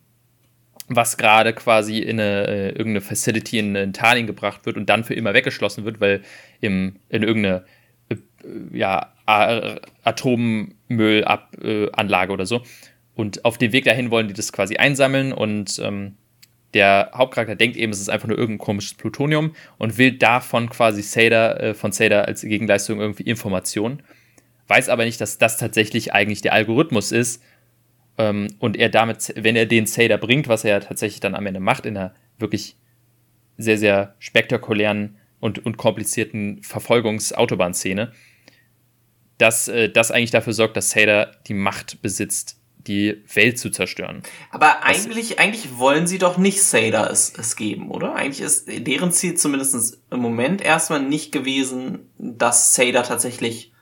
Speaker 1: was gerade quasi in eine, äh, irgendeine Facility in, in Tallinn gebracht wird und dann für immer weggeschlossen wird, weil im, in irgendeine äh, ja, Atommüllanlage oder so. Und auf dem Weg dahin wollen die das quasi einsammeln und ähm, der Hauptcharakter denkt eben, es ist einfach nur irgendein komisches Plutonium und will davon quasi Sader, äh, von Sader als Gegenleistung irgendwie Informationen. Weiß aber nicht, dass das tatsächlich eigentlich der Algorithmus ist. Ähm, und er damit, wenn er den Sader bringt, was er ja tatsächlich dann am Ende macht, in einer wirklich sehr, sehr spektakulären und, und komplizierten Verfolgungsautobahn-Szene, dass äh, das eigentlich dafür sorgt, dass Sader die Macht besitzt, die Welt zu zerstören.
Speaker 2: Aber eigentlich, eigentlich wollen sie doch nicht Sader es, es geben, oder? Eigentlich ist deren Ziel zumindest im Moment erstmal nicht gewesen, dass Sader tatsächlich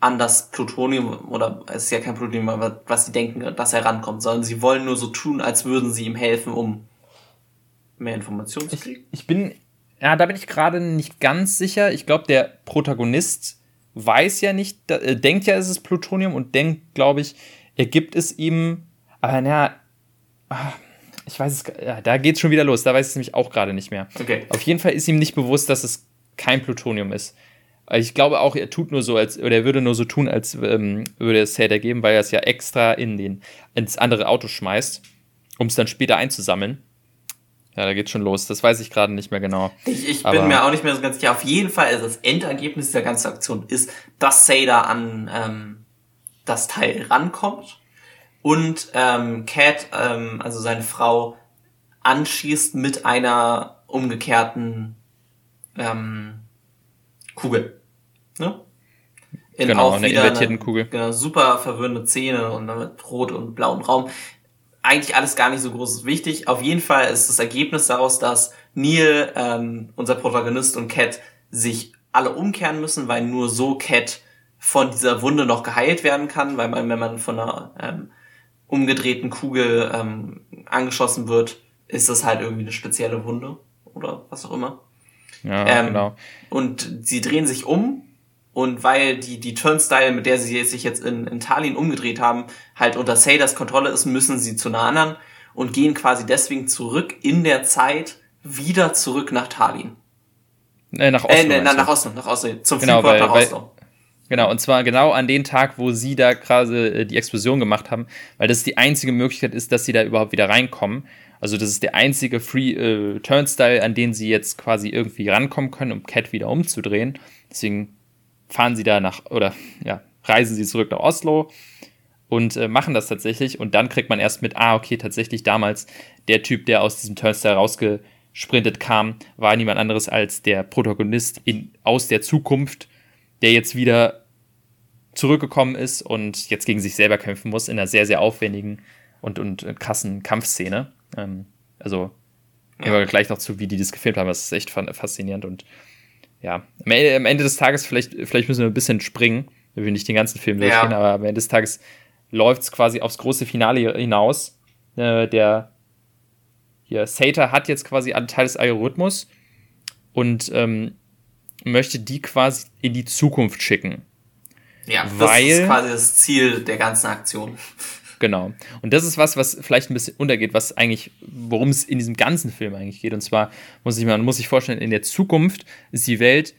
Speaker 2: an das Plutonium, oder es ist ja kein Plutonium, aber was sie denken, dass er rankommt, sondern sie wollen nur so tun, als würden sie ihm helfen, um mehr Informationen zu kriegen.
Speaker 1: Ich, ich bin, ja, da bin ich gerade nicht ganz sicher. Ich glaube, der Protagonist weiß ja nicht, äh, denkt ja, es ist Plutonium und denkt, glaube ich, er gibt es ihm, aber naja, ah, ich weiß es, ja, da geht es schon wieder los, da weiß ich es nämlich auch gerade nicht mehr. Okay. Auf jeden Fall ist ihm nicht bewusst, dass es kein Plutonium ist. Ich glaube auch, er tut nur so, als, oder er würde nur so tun, als ähm, würde es Hater geben, weil er es ja extra in den, ins andere Auto schmeißt, um es dann später einzusammeln. Ja, da geht schon los. Das weiß ich gerade nicht mehr genau.
Speaker 2: Ich, ich bin mir auch nicht mehr so ganz sicher. Auf jeden Fall, also das Endergebnis der ganzen Aktion ist, dass Sader an ähm, das Teil rankommt und ähm, Cat, ähm, also seine Frau, anschießt mit einer umgekehrten ähm, Kugel. Ne? In genau, auch wieder invertierten eine, Kugel. Genau, super verwirrende Szene und dann mit rot und blauen Raum. Eigentlich alles gar nicht so groß wichtig. Auf jeden Fall ist das Ergebnis daraus, dass Neil, ähm, unser Protagonist und Cat sich alle umkehren müssen, weil nur so Cat von dieser Wunde noch geheilt werden kann, weil man, wenn man von einer ähm, umgedrehten Kugel ähm, angeschossen wird, ist das halt irgendwie eine spezielle Wunde oder was auch immer. Ja, ähm, genau. Und sie drehen sich um und weil die, die Turnstyle, mit der sie sich jetzt in, in Tallinn umgedreht haben, halt unter Saders Kontrolle ist, müssen sie zu einer anderen und gehen quasi deswegen zurück in der Zeit wieder zurück nach Tallinn. Äh, nach Oslo. Äh, ne, nach Oslo, nach Oslo, zum
Speaker 1: genau, Freeport nach Oslo. Genau, und zwar genau an den Tag, wo sie da gerade äh, die Explosion gemacht haben, weil das die einzige Möglichkeit ist, dass sie da überhaupt wieder reinkommen. Also das ist der einzige Free äh, Turnstile, an den sie jetzt quasi irgendwie rankommen können, um Cat wieder umzudrehen. Deswegen fahren sie da nach, oder ja, reisen sie zurück nach Oslo und äh, machen das tatsächlich. Und dann kriegt man erst mit, ah, okay, tatsächlich damals der Typ, der aus diesem Turnstile rausgesprintet kam, war niemand anderes als der Protagonist in, aus der Zukunft, der jetzt wieder zurückgekommen ist und jetzt gegen sich selber kämpfen muss in einer sehr, sehr aufwendigen und, und krassen Kampfszene. Ähm, also, gehen wir gleich noch zu, wie die das gefilmt haben. Das ist echt faszinierend und ja, am Ende, am Ende des Tages, vielleicht, vielleicht müssen wir ein bisschen springen, wenn wir nicht den ganzen Film durchgehen, ja. aber am Ende des Tages läuft es quasi aufs große Finale hinaus. Äh, der hier, Sater hat jetzt quasi einen Teil des Algorithmus und ähm, möchte die quasi in die Zukunft schicken.
Speaker 2: Ja, weil, das ist quasi das Ziel der ganzen Aktion.
Speaker 1: Genau. Und das ist was, was vielleicht ein bisschen untergeht, was eigentlich, worum es in diesem ganzen Film eigentlich geht. Und zwar muss ich, man muss sich vorstellen, in der Zukunft ist die Welt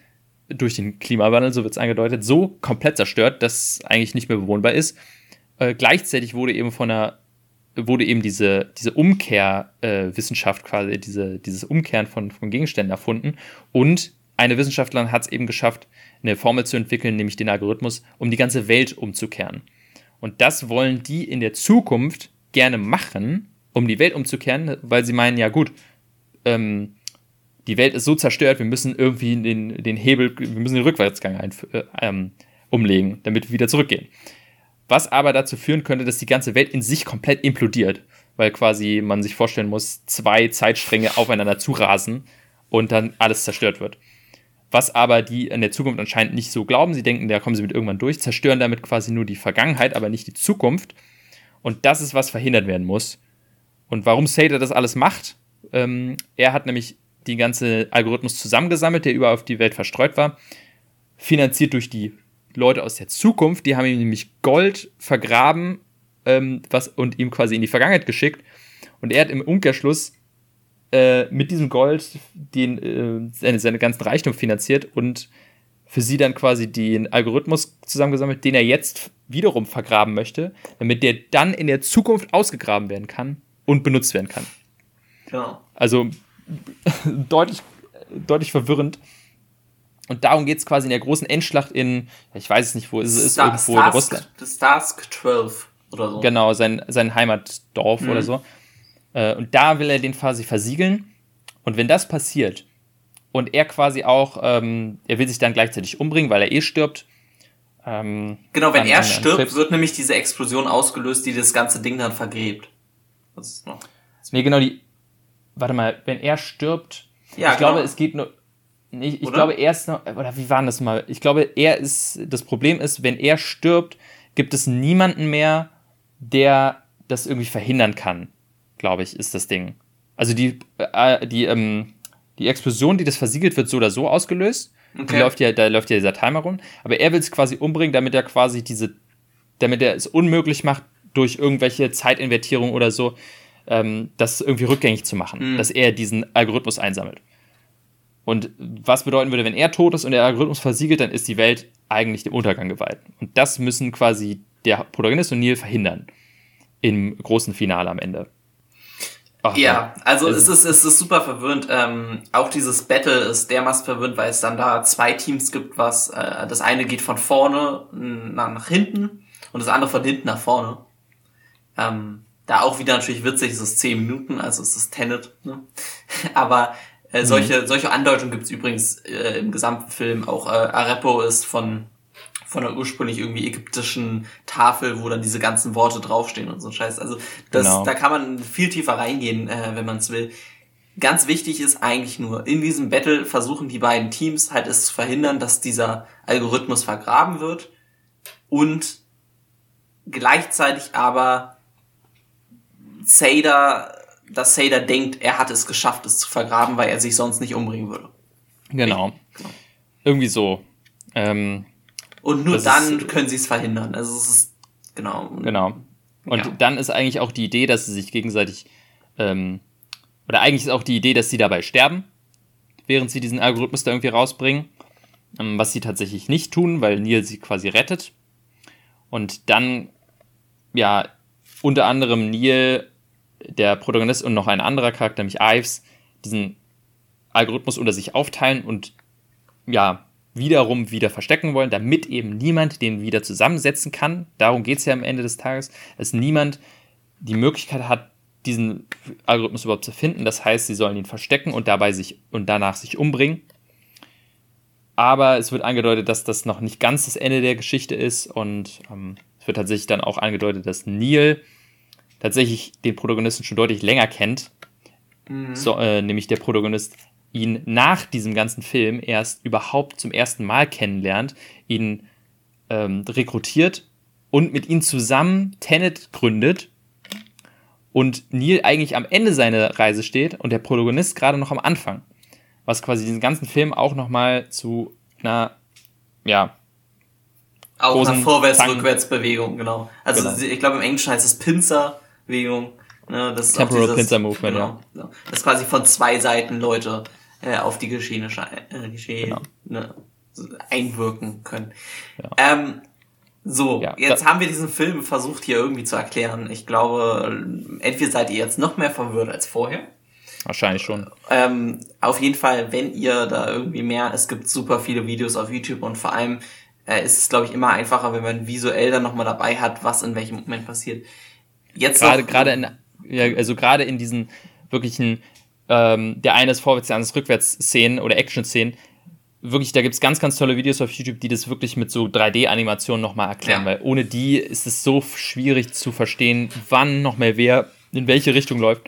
Speaker 1: durch den Klimawandel, so wird es angedeutet, so komplett zerstört, dass es eigentlich nicht mehr bewohnbar ist. Äh, gleichzeitig wurde eben von einer wurde eben diese, diese Umkehrwissenschaft äh, quasi, diese, dieses Umkehren von, von Gegenständen erfunden und eine Wissenschaftlerin hat es eben geschafft, eine Formel zu entwickeln, nämlich den Algorithmus, um die ganze Welt umzukehren. Und das wollen die in der Zukunft gerne machen, um die Welt umzukehren, weil sie meinen, ja gut, ähm, die Welt ist so zerstört, wir müssen irgendwie den, den Hebel, wir müssen den Rückwärtsgang ein, äh, ähm, umlegen, damit wir wieder zurückgehen. Was aber dazu führen könnte, dass die ganze Welt in sich komplett implodiert, weil quasi man sich vorstellen muss, zwei Zeitstränge aufeinander zurasen und dann alles zerstört wird. Was aber die in der Zukunft anscheinend nicht so glauben. Sie denken, da kommen sie mit irgendwann durch, zerstören damit quasi nur die Vergangenheit, aber nicht die Zukunft. Und das ist, was verhindert werden muss. Und warum Sader das alles macht, ähm, er hat nämlich die ganze Algorithmus zusammengesammelt, der überall auf die Welt verstreut war, finanziert durch die Leute aus der Zukunft, die haben ihm nämlich Gold vergraben ähm, was, und ihm quasi in die Vergangenheit geschickt. Und er hat im Umkehrschluss äh, mit diesem Gold den, äh, seine, seine ganzen Reichtum finanziert und für sie dann quasi den Algorithmus zusammengesammelt, den er jetzt wiederum vergraben möchte, damit der dann in der Zukunft ausgegraben werden kann und benutzt werden kann. Genau. Also deutlich, deutlich verwirrend. Und darum geht es quasi in der großen Endschlacht in, ich weiß es nicht, wo es ist, Star, irgendwo Starsk, in Russland. Das Starsk 12 oder so. Genau, sein, sein Heimatdorf mhm. oder so. Äh, und da will er den quasi versiegeln. Und wenn das passiert und er quasi auch, ähm, er will sich dann gleichzeitig umbringen, weil er eh stirbt. Ähm,
Speaker 2: genau, wenn er stirbt, wird nämlich diese Explosion ausgelöst, die das ganze Ding dann vergräbt. Was ist
Speaker 1: noch? Nee, genau, die. Warte mal, wenn er stirbt. Ja, ich genau. glaube, es geht nur. Ich, ich glaube, er ist noch. Oder wie war das mal? Ich glaube, er ist. Das Problem ist, wenn er stirbt, gibt es niemanden mehr, der das irgendwie verhindern kann. Glaube ich, ist das Ding. Also die, äh, die, ähm, die Explosion, die das versiegelt, wird so oder so ausgelöst. Okay. Läuft ja, da läuft ja dieser Timer rum. Aber er will es quasi umbringen, damit er quasi diese, damit er es unmöglich macht, durch irgendwelche Zeitinvertierung oder so, ähm, das irgendwie rückgängig zu machen, mhm. dass er diesen Algorithmus einsammelt. Und was bedeuten würde, wenn er tot ist und der Algorithmus versiegelt, dann ist die Welt eigentlich dem Untergang geweiht. Und das müssen quasi der Protagonist und Neil verhindern. Im großen Finale am Ende.
Speaker 2: Ach, ja, also es ist, es ist super verwirrend. Ähm, auch dieses Battle ist dermaßen verwirrend, weil es dann da zwei Teams gibt, was äh, das eine geht von vorne nach, nach hinten und das andere von hinten nach vorne. Ähm, da auch wieder natürlich witzig, es ist 10 Minuten, also es ist Tenet. Ne? Aber äh, solche, mhm. solche Andeutungen gibt es übrigens äh, im gesamten Film. Auch äh, Arepo ist von, von der ursprünglich irgendwie ägyptischen Tafel, wo dann diese ganzen Worte draufstehen und so Scheiß. Also das, genau. da kann man viel tiefer reingehen, äh, wenn man es will. Ganz wichtig ist eigentlich nur, in diesem Battle versuchen die beiden Teams halt es zu verhindern, dass dieser Algorithmus vergraben wird und gleichzeitig aber Sader, dass Sader denkt, er hat es geschafft, es zu vergraben, weil er sich sonst nicht umbringen würde.
Speaker 1: Genau. genau. Irgendwie so. Ähm,
Speaker 2: und nur dann ist, können sie es verhindern. Also es ist, genau.
Speaker 1: Genau. Und ja. dann ist eigentlich auch die Idee, dass sie sich gegenseitig, ähm, oder eigentlich ist auch die Idee, dass sie dabei sterben, während sie diesen Algorithmus da irgendwie rausbringen. Ähm, was sie tatsächlich nicht tun, weil Neil sie quasi rettet. Und dann, ja, unter anderem Neil der Protagonist und noch ein anderer Charakter, nämlich Ives, diesen Algorithmus unter sich aufteilen und ja, wiederum wieder verstecken wollen, damit eben niemand den wieder zusammensetzen kann. Darum geht es ja am Ende des Tages, dass niemand die Möglichkeit hat, diesen Algorithmus überhaupt zu finden. Das heißt, sie sollen ihn verstecken und dabei sich und danach sich umbringen. Aber es wird angedeutet, dass das noch nicht ganz das Ende der Geschichte ist und ähm, es wird tatsächlich dann auch angedeutet, dass Neil tatsächlich den Protagonisten schon deutlich länger kennt. Mhm. So, äh, nämlich der Protagonist ihn nach diesem ganzen Film erst überhaupt zum ersten Mal kennenlernt, ihn ähm, rekrutiert und mit ihm zusammen Tenet gründet und Neil eigentlich am Ende seiner Reise steht und der Protagonist gerade noch am Anfang. Was quasi diesen ganzen Film auch nochmal zu einer, ja,
Speaker 2: auch eine Vorwärts-Rückwärts-Bewegung, genau. Also genau. ich glaube im Englischen heißt es Pinzer Bewegung. Ne, das Temporal dieses, Pincer Movement, genau, ja. Das quasi von zwei Seiten Leute äh, auf die Geschehnisse äh, Geschehen, genau. ne, einwirken können. Ja. Ähm, so, ja, jetzt haben wir diesen Film versucht hier irgendwie zu erklären. Ich glaube, entweder seid ihr jetzt noch mehr verwirrt als vorher.
Speaker 1: Wahrscheinlich schon.
Speaker 2: Ähm, auf jeden Fall, wenn ihr da irgendwie mehr, es gibt super viele Videos auf YouTube und vor allem äh, ist es, glaube ich, immer einfacher, wenn man visuell dann nochmal dabei hat, was in welchem Moment passiert.
Speaker 1: Jetzt gerade gerade in ja, also gerade in diesen wirklichen ähm, der eine ist Vorwärts, der andere ist Rückwärts-Szenen oder Action-Szenen. Wirklich, da gibt es ganz, ganz tolle Videos auf YouTube, die das wirklich mit so 3D-Animationen nochmal erklären, ja. weil ohne die ist es so schwierig zu verstehen, wann noch mehr wer in welche Richtung läuft.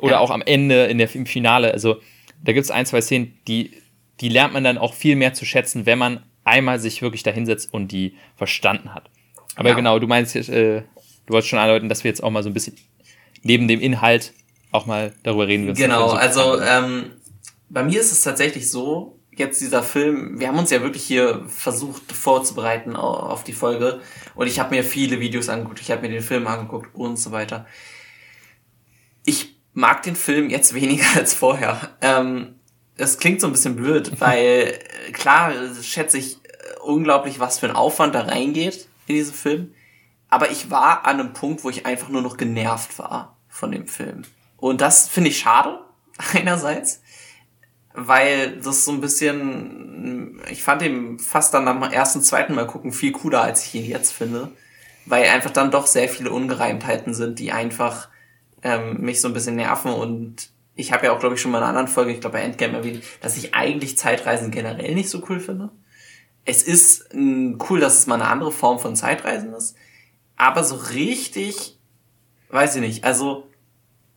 Speaker 1: Oder ja. auch am Ende, in der, im Finale. Also, da gibt es ein, zwei Szenen, die, die lernt man dann auch viel mehr zu schätzen, wenn man einmal sich wirklich da hinsetzt und die verstanden hat. Aber ja. genau, du meinst, äh, du wolltest schon andeuten, dass wir jetzt auch mal so ein bisschen neben dem Inhalt auch mal darüber reden.
Speaker 2: Wie genau, so also ähm, bei mir ist es tatsächlich so, jetzt dieser Film, wir haben uns ja wirklich hier versucht vorzubereiten auf die Folge und ich habe mir viele Videos angeguckt, ich habe mir den Film angeguckt und so weiter. Ich mag den Film jetzt weniger als vorher. Ähm, es klingt so ein bisschen blöd, weil klar schätze ich äh, unglaublich, was für ein Aufwand da reingeht in diesen Film. Aber ich war an einem Punkt, wo ich einfach nur noch genervt war von dem Film. Und das finde ich schade, einerseits, weil das so ein bisschen, ich fand ihn fast dann am ersten, zweiten Mal gucken viel cooler, als ich ihn jetzt finde. Weil einfach dann doch sehr viele Ungereimtheiten sind, die einfach ähm, mich so ein bisschen nerven und ich habe ja auch, glaube ich, schon mal in einer anderen Folge, ich glaube bei Endgame erwähnt, dass ich eigentlich Zeitreisen generell nicht so cool finde. Es ist cool, dass es mal eine andere Form von Zeitreisen ist, aber so richtig, weiß ich nicht, also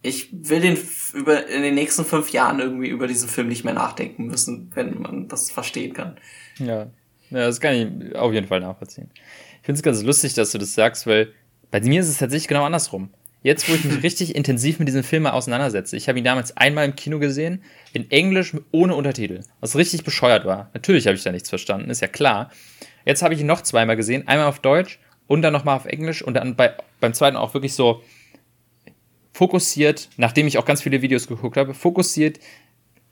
Speaker 2: ich will den über in den nächsten fünf Jahren irgendwie über diesen Film nicht mehr nachdenken müssen, wenn man das verstehen kann.
Speaker 1: Ja, ja das kann ich auf jeden Fall nachvollziehen. Ich finde es ganz lustig, dass du das sagst, weil bei mir ist es tatsächlich genau andersrum. Jetzt, wo ich mich richtig intensiv mit diesem Film mal auseinandersetze. Ich habe ihn damals einmal im Kino gesehen, in Englisch ohne Untertitel, was richtig bescheuert war. Natürlich habe ich da nichts verstanden, ist ja klar. Jetzt habe ich ihn noch zweimal gesehen, einmal auf Deutsch und dann nochmal auf Englisch und dann bei, beim zweiten auch wirklich so fokussiert, nachdem ich auch ganz viele Videos geguckt habe, fokussiert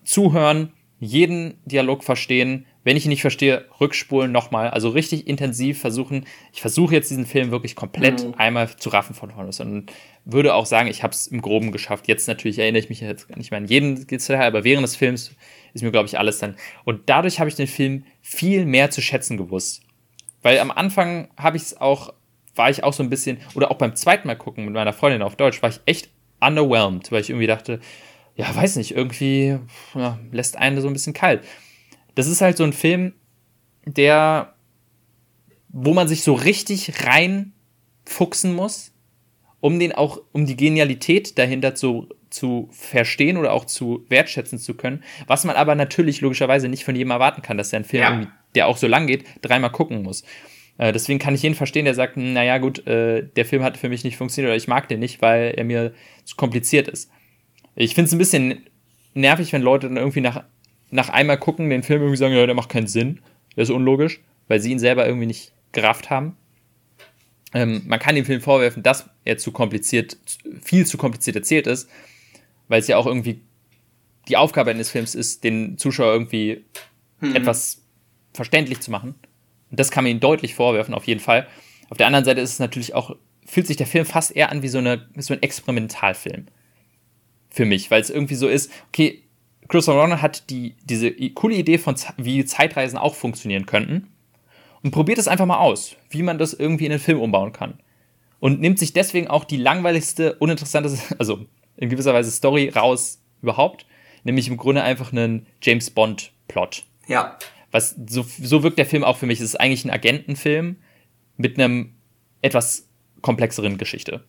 Speaker 1: zuhören, jeden Dialog verstehen, wenn ich ihn nicht verstehe, rückspulen nochmal. Also richtig intensiv versuchen. Ich versuche jetzt diesen Film wirklich komplett mhm. einmal zu raffen von vorne. Und würde auch sagen, ich habe es im Groben geschafft. Jetzt natürlich erinnere ich mich jetzt nicht mehr an jeden Detail, aber während des Films ist mir, glaube ich, alles dann. Und dadurch habe ich den Film viel mehr zu schätzen gewusst. Weil am Anfang habe ich es auch, war ich auch so ein bisschen, oder auch beim zweiten Mal gucken mit meiner Freundin auf Deutsch, war ich echt underwhelmed, weil ich irgendwie dachte, ja, weiß nicht, irgendwie ja, lässt einen so ein bisschen kalt das ist halt so ein Film, der, wo man sich so richtig reinfuchsen muss, um den auch, um die Genialität dahinter zu, zu verstehen oder auch zu wertschätzen zu können, was man aber natürlich logischerweise nicht von jedem erwarten kann, dass er einen Film, ja. der auch so lang geht, dreimal gucken muss. Äh, deswegen kann ich jeden verstehen, der sagt, naja gut, äh, der Film hat für mich nicht funktioniert oder ich mag den nicht, weil er mir zu kompliziert ist. Ich finde es ein bisschen nervig, wenn Leute dann irgendwie nach nach einmal gucken den Film irgendwie sagen, ja, der macht keinen Sinn, der ist unlogisch, weil sie ihn selber irgendwie nicht gerafft haben. Ähm, man kann dem Film vorwerfen, dass er zu kompliziert, viel zu kompliziert erzählt ist, weil es ja auch irgendwie die Aufgabe eines Films ist, den Zuschauer irgendwie mhm. etwas verständlich zu machen. Das kann man ihm deutlich vorwerfen, auf jeden Fall. Auf der anderen Seite ist es natürlich auch, fühlt sich der Film fast eher an wie so, eine, so ein Experimentalfilm. Für mich, weil es irgendwie so ist, okay, Christopher Nolan hat die, diese coole Idee von, wie Zeitreisen auch funktionieren könnten und probiert es einfach mal aus, wie man das irgendwie in einen Film umbauen kann. Und nimmt sich deswegen auch die langweiligste, uninteressanteste, also in gewisser Weise Story raus überhaupt, nämlich im Grunde einfach einen James Bond-Plot.
Speaker 2: Ja.
Speaker 1: Was, so, so wirkt der Film auch für mich. Es ist eigentlich ein Agentenfilm mit einem etwas komplexeren Geschichte.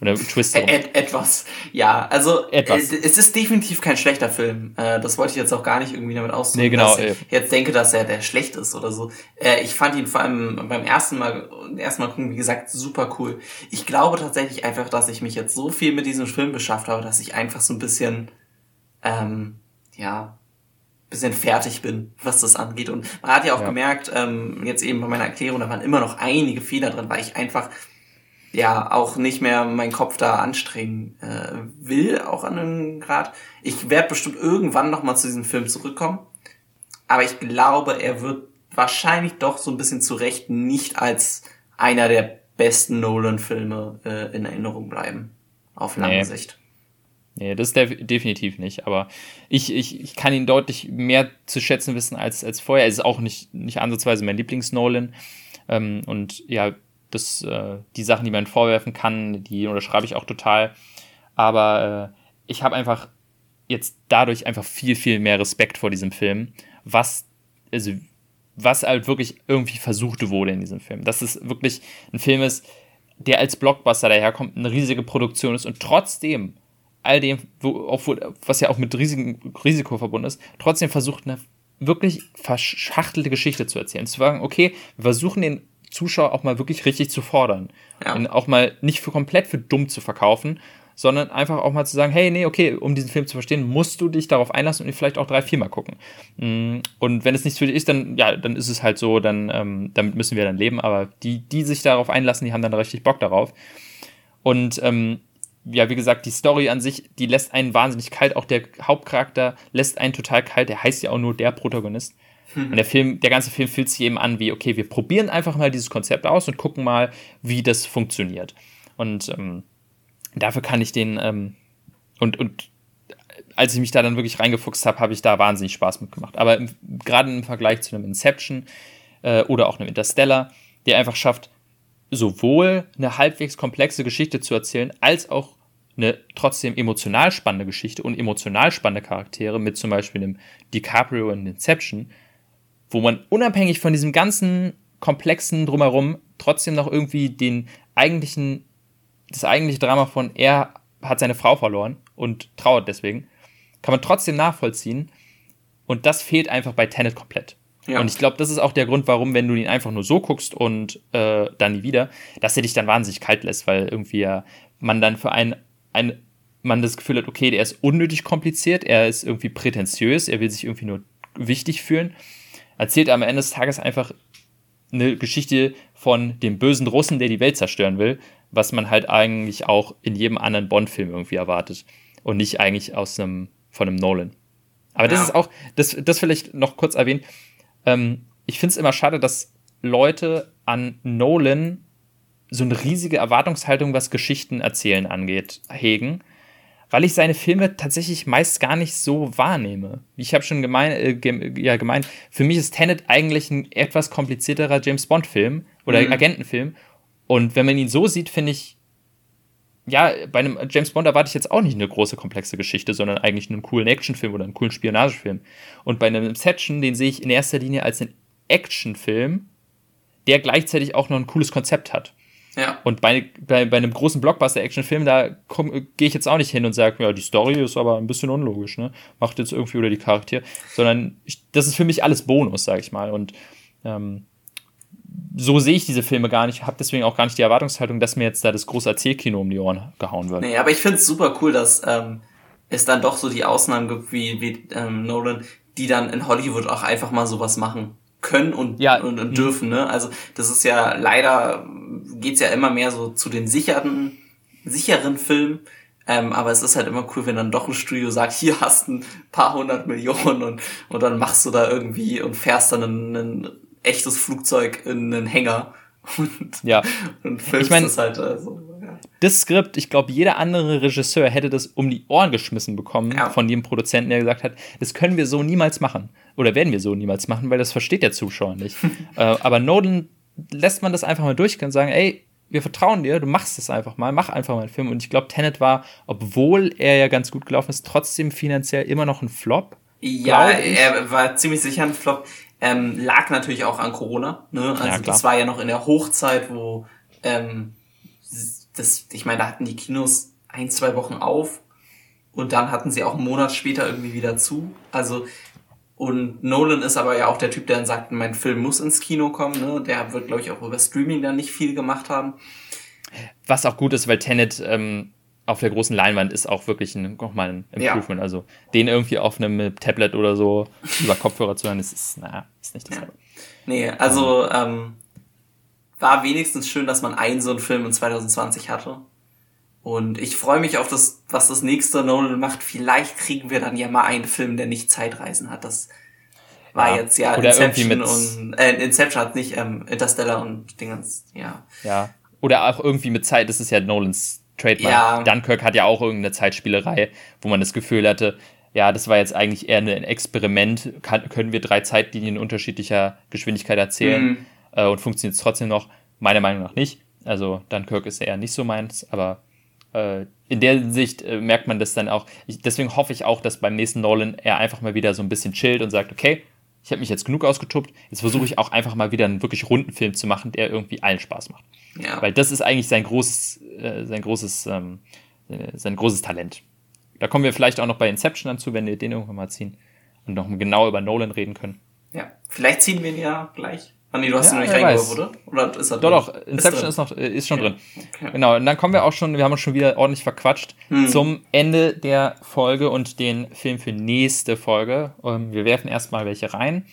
Speaker 2: Oder Twist. Et etwas. Ja, also etwas. es ist definitiv kein schlechter Film. Äh, das wollte ich jetzt auch gar nicht irgendwie damit ausdrücken, nee, genau, dass ich jetzt denke, dass er der schlecht ist oder so. Äh, ich fand ihn vor allem beim ersten Mal, ersten Mal gucken, wie gesagt, super cool. Ich glaube tatsächlich einfach, dass ich mich jetzt so viel mit diesem Film beschafft habe, dass ich einfach so ein bisschen, ähm, ja, bisschen fertig bin, was das angeht. Und man hat ja auch ja. gemerkt, ähm, jetzt eben bei meiner Erklärung, da waren immer noch einige Fehler drin, weil ich einfach ja auch nicht mehr meinen Kopf da anstrengen äh, will, auch an einem Grad. Ich werde bestimmt irgendwann nochmal zu diesem Film zurückkommen. Aber ich glaube, er wird wahrscheinlich doch so ein bisschen zu Recht nicht als einer der besten Nolan-Filme äh, in Erinnerung bleiben. Auf lange nee. Sicht.
Speaker 1: Nee, das def definitiv nicht. Aber ich, ich, ich kann ihn deutlich mehr zu schätzen wissen als, als vorher. Er ist auch nicht, nicht ansatzweise mein Lieblings-Nolan. Ähm, und ja, das, äh, die Sachen, die man vorwerfen kann, die unterschreibe ich auch total. Aber äh, ich habe einfach jetzt dadurch einfach viel, viel mehr Respekt vor diesem Film, was, also, was halt wirklich irgendwie versucht wurde in diesem Film. Dass es wirklich ein Film ist, der als Blockbuster daherkommt, eine riesige Produktion ist und trotzdem all dem, wo, obwohl, was ja auch mit riesigem Risiko verbunden ist, trotzdem versucht, eine wirklich verschachtelte Geschichte zu erzählen. Zu sagen, okay, wir versuchen den Zuschauer auch mal wirklich richtig zu fordern. Ja. Und auch mal nicht für komplett für dumm zu verkaufen, sondern einfach auch mal zu sagen, hey, nee, okay, um diesen Film zu verstehen, musst du dich darauf einlassen und ihn vielleicht auch drei, viermal gucken. Mm, und wenn es nichts für dich ist, dann, ja, dann ist es halt so, dann, ähm, damit müssen wir dann leben, aber die, die sich darauf einlassen, die haben dann richtig Bock darauf. Und ähm, ja, wie gesagt, die Story an sich, die lässt einen wahnsinnig kalt. Auch der Hauptcharakter lässt einen total kalt. Der heißt ja auch nur der Protagonist. Hm. Und der Film, der ganze Film fühlt sich eben an wie, okay, wir probieren einfach mal dieses Konzept aus und gucken mal, wie das funktioniert. Und ähm, dafür kann ich den, ähm, und, und als ich mich da dann wirklich reingefuchst habe, habe ich da wahnsinnig Spaß mitgemacht. Aber gerade im Vergleich zu einem Inception äh, oder auch einem Interstellar, der einfach schafft, sowohl eine halbwegs komplexe Geschichte zu erzählen, als auch eine trotzdem emotional spannende Geschichte und emotional spannende Charaktere mit zum Beispiel einem DiCaprio in Inception, wo man unabhängig von diesem ganzen komplexen drumherum trotzdem noch irgendwie den eigentlichen, das eigentliche Drama von er hat seine Frau verloren und trauert deswegen, kann man trotzdem nachvollziehen. Und das fehlt einfach bei Tenet komplett. Ja. Und ich glaube, das ist auch der Grund, warum, wenn du ihn einfach nur so guckst und äh, dann nie wieder, dass er dich dann wahnsinnig kalt lässt, weil irgendwie ja man dann für einen, ein, man das Gefühl hat, okay, der ist unnötig kompliziert, er ist irgendwie prätentiös, er will sich irgendwie nur wichtig fühlen. Erzählt am Ende des Tages einfach eine Geschichte von dem bösen Russen, der die Welt zerstören will, was man halt eigentlich auch in jedem anderen Bond-Film irgendwie erwartet. Und nicht eigentlich aus einem, von einem Nolan. Aber ja. das ist auch, das, das vielleicht noch kurz erwähnt, ähm, ich finde es immer schade, dass Leute an Nolan so eine riesige Erwartungshaltung, was Geschichten erzählen angeht, hegen, weil ich seine Filme tatsächlich meist gar nicht so wahrnehme. Ich habe schon gemein, äh, ge ja, gemeint, für mich ist Tenet eigentlich ein etwas komplizierterer James Bond-Film oder mhm. Agentenfilm. Und wenn man ihn so sieht, finde ich, ja, bei einem James Bond erwarte ich jetzt auch nicht eine große, komplexe Geschichte, sondern eigentlich einen coolen Actionfilm oder einen coolen Spionagefilm. Und bei einem Inception, den sehe ich in erster Linie als einen Actionfilm, der gleichzeitig auch noch ein cooles Konzept hat. Ja. Und bei, bei, bei einem großen Blockbuster-Actionfilm, da gehe ich jetzt auch nicht hin und sage, ja, die Story ist aber ein bisschen unlogisch, ne? Macht jetzt irgendwie oder die Charaktere, sondern ich, das ist für mich alles Bonus, sage ich mal. Und ähm, so sehe ich diese Filme gar nicht, habe deswegen auch gar nicht die Erwartungshaltung, dass mir jetzt da das große Erzählkino um die Ohren gehauen wird.
Speaker 2: Nee, aber ich finde es super cool, dass ähm, es dann doch so die Ausnahmen gibt wie, wie ähm, Nolan, die dann in Hollywood auch einfach mal sowas machen können und, ja. und, und dürfen. Ne? Also das ist ja leider, geht's ja immer mehr so zu den sicheren, sicheren Filmen. Ähm, aber es ist halt immer cool, wenn dann doch ein Studio sagt, hier hast ein paar hundert Millionen und, und dann machst du da irgendwie und fährst dann einen, einen echtes Flugzeug in einen Hänger und,
Speaker 1: ja. und filmst ich mein, das halt. Also, ja. Das Skript, ich glaube, jeder andere Regisseur hätte das um die Ohren geschmissen bekommen ja. von dem Produzenten, der gesagt hat, das können wir so niemals machen. Oder werden wir so niemals machen, weil das versteht der Zuschauer nicht. äh, aber Nolan lässt man das einfach mal durchgehen und sagen, ey, wir vertrauen dir, du machst es einfach mal, mach einfach mal einen Film. Und ich glaube, Tenet war, obwohl er ja ganz gut gelaufen ist, trotzdem finanziell immer noch ein Flop.
Speaker 2: Ja, er war ziemlich sicher ein Flop. Ähm, lag natürlich auch an Corona. Ne? Also ja, das war ja noch in der Hochzeit, wo ähm, das, ich meine, da hatten die Kinos ein, zwei Wochen auf und dann hatten sie auch einen Monat später irgendwie wieder zu. Also und Nolan ist aber ja auch der Typ, der dann sagt, mein Film muss ins Kino kommen. Ne? Der wird, glaube ich, auch über Streaming dann nicht viel gemacht haben.
Speaker 1: Was auch gut ist, weil Tenet ähm, auf der großen Leinwand ist auch wirklich ein, nochmal ein Improvement. Ja. Also den irgendwie auf einem Tablet oder so über Kopfhörer zu hören, das ist, naja, ist nicht das. Ja.
Speaker 2: Nee, also ähm, war wenigstens schön, dass man einen so einen Film in 2020 hatte. Und ich freue mich auf das, was das nächste Nolan macht. Vielleicht kriegen wir dann ja mal einen Film, der nicht Zeitreisen hat. Das war ja, jetzt ja Inception und äh, Inception hat nicht ähm, Interstellar und Dingens, ja.
Speaker 1: Ja. Oder auch irgendwie mit Zeit, das ist ja Nolans Trademark. Ja. Dunkirk hat ja auch irgendeine Zeitspielerei, wo man das Gefühl hatte, ja, das war jetzt eigentlich eher ein Experiment. Kann, können wir drei Zeitlinien unterschiedlicher Geschwindigkeit erzählen mhm. äh, und funktioniert es trotzdem noch? Meiner Meinung nach nicht. Also Dunkirk ist eher nicht so meins, aber äh, in der Sicht äh, merkt man das dann auch. Ich, deswegen hoffe ich auch, dass beim nächsten Nolan er einfach mal wieder so ein bisschen chillt und sagt, okay, ich habe mich jetzt genug ausgetobt, jetzt versuche ich auch einfach mal wieder einen wirklich runden Film zu machen, der irgendwie allen Spaß macht. Ja. Weil das ist eigentlich sein großes, äh, sein großes, ähm, äh, sein großes Talent. Da kommen wir vielleicht auch noch bei Inception dazu, wenn wir den irgendwann mal ziehen und noch genau über Nolan reden können.
Speaker 2: Ja, vielleicht ziehen wir ihn ja gleich. Ah nee, du hast ja, ihn noch nicht reingeworfen, oder? Oder
Speaker 1: ist er drin? Doch, doch, Inception ist, ist noch, äh, ist schon okay. drin. Okay. Genau, und dann kommen wir auch schon, wir haben uns schon wieder ordentlich verquatscht, hm. zum Ende der Folge und den Film für nächste Folge. Ähm, wir werfen erstmal welche rein.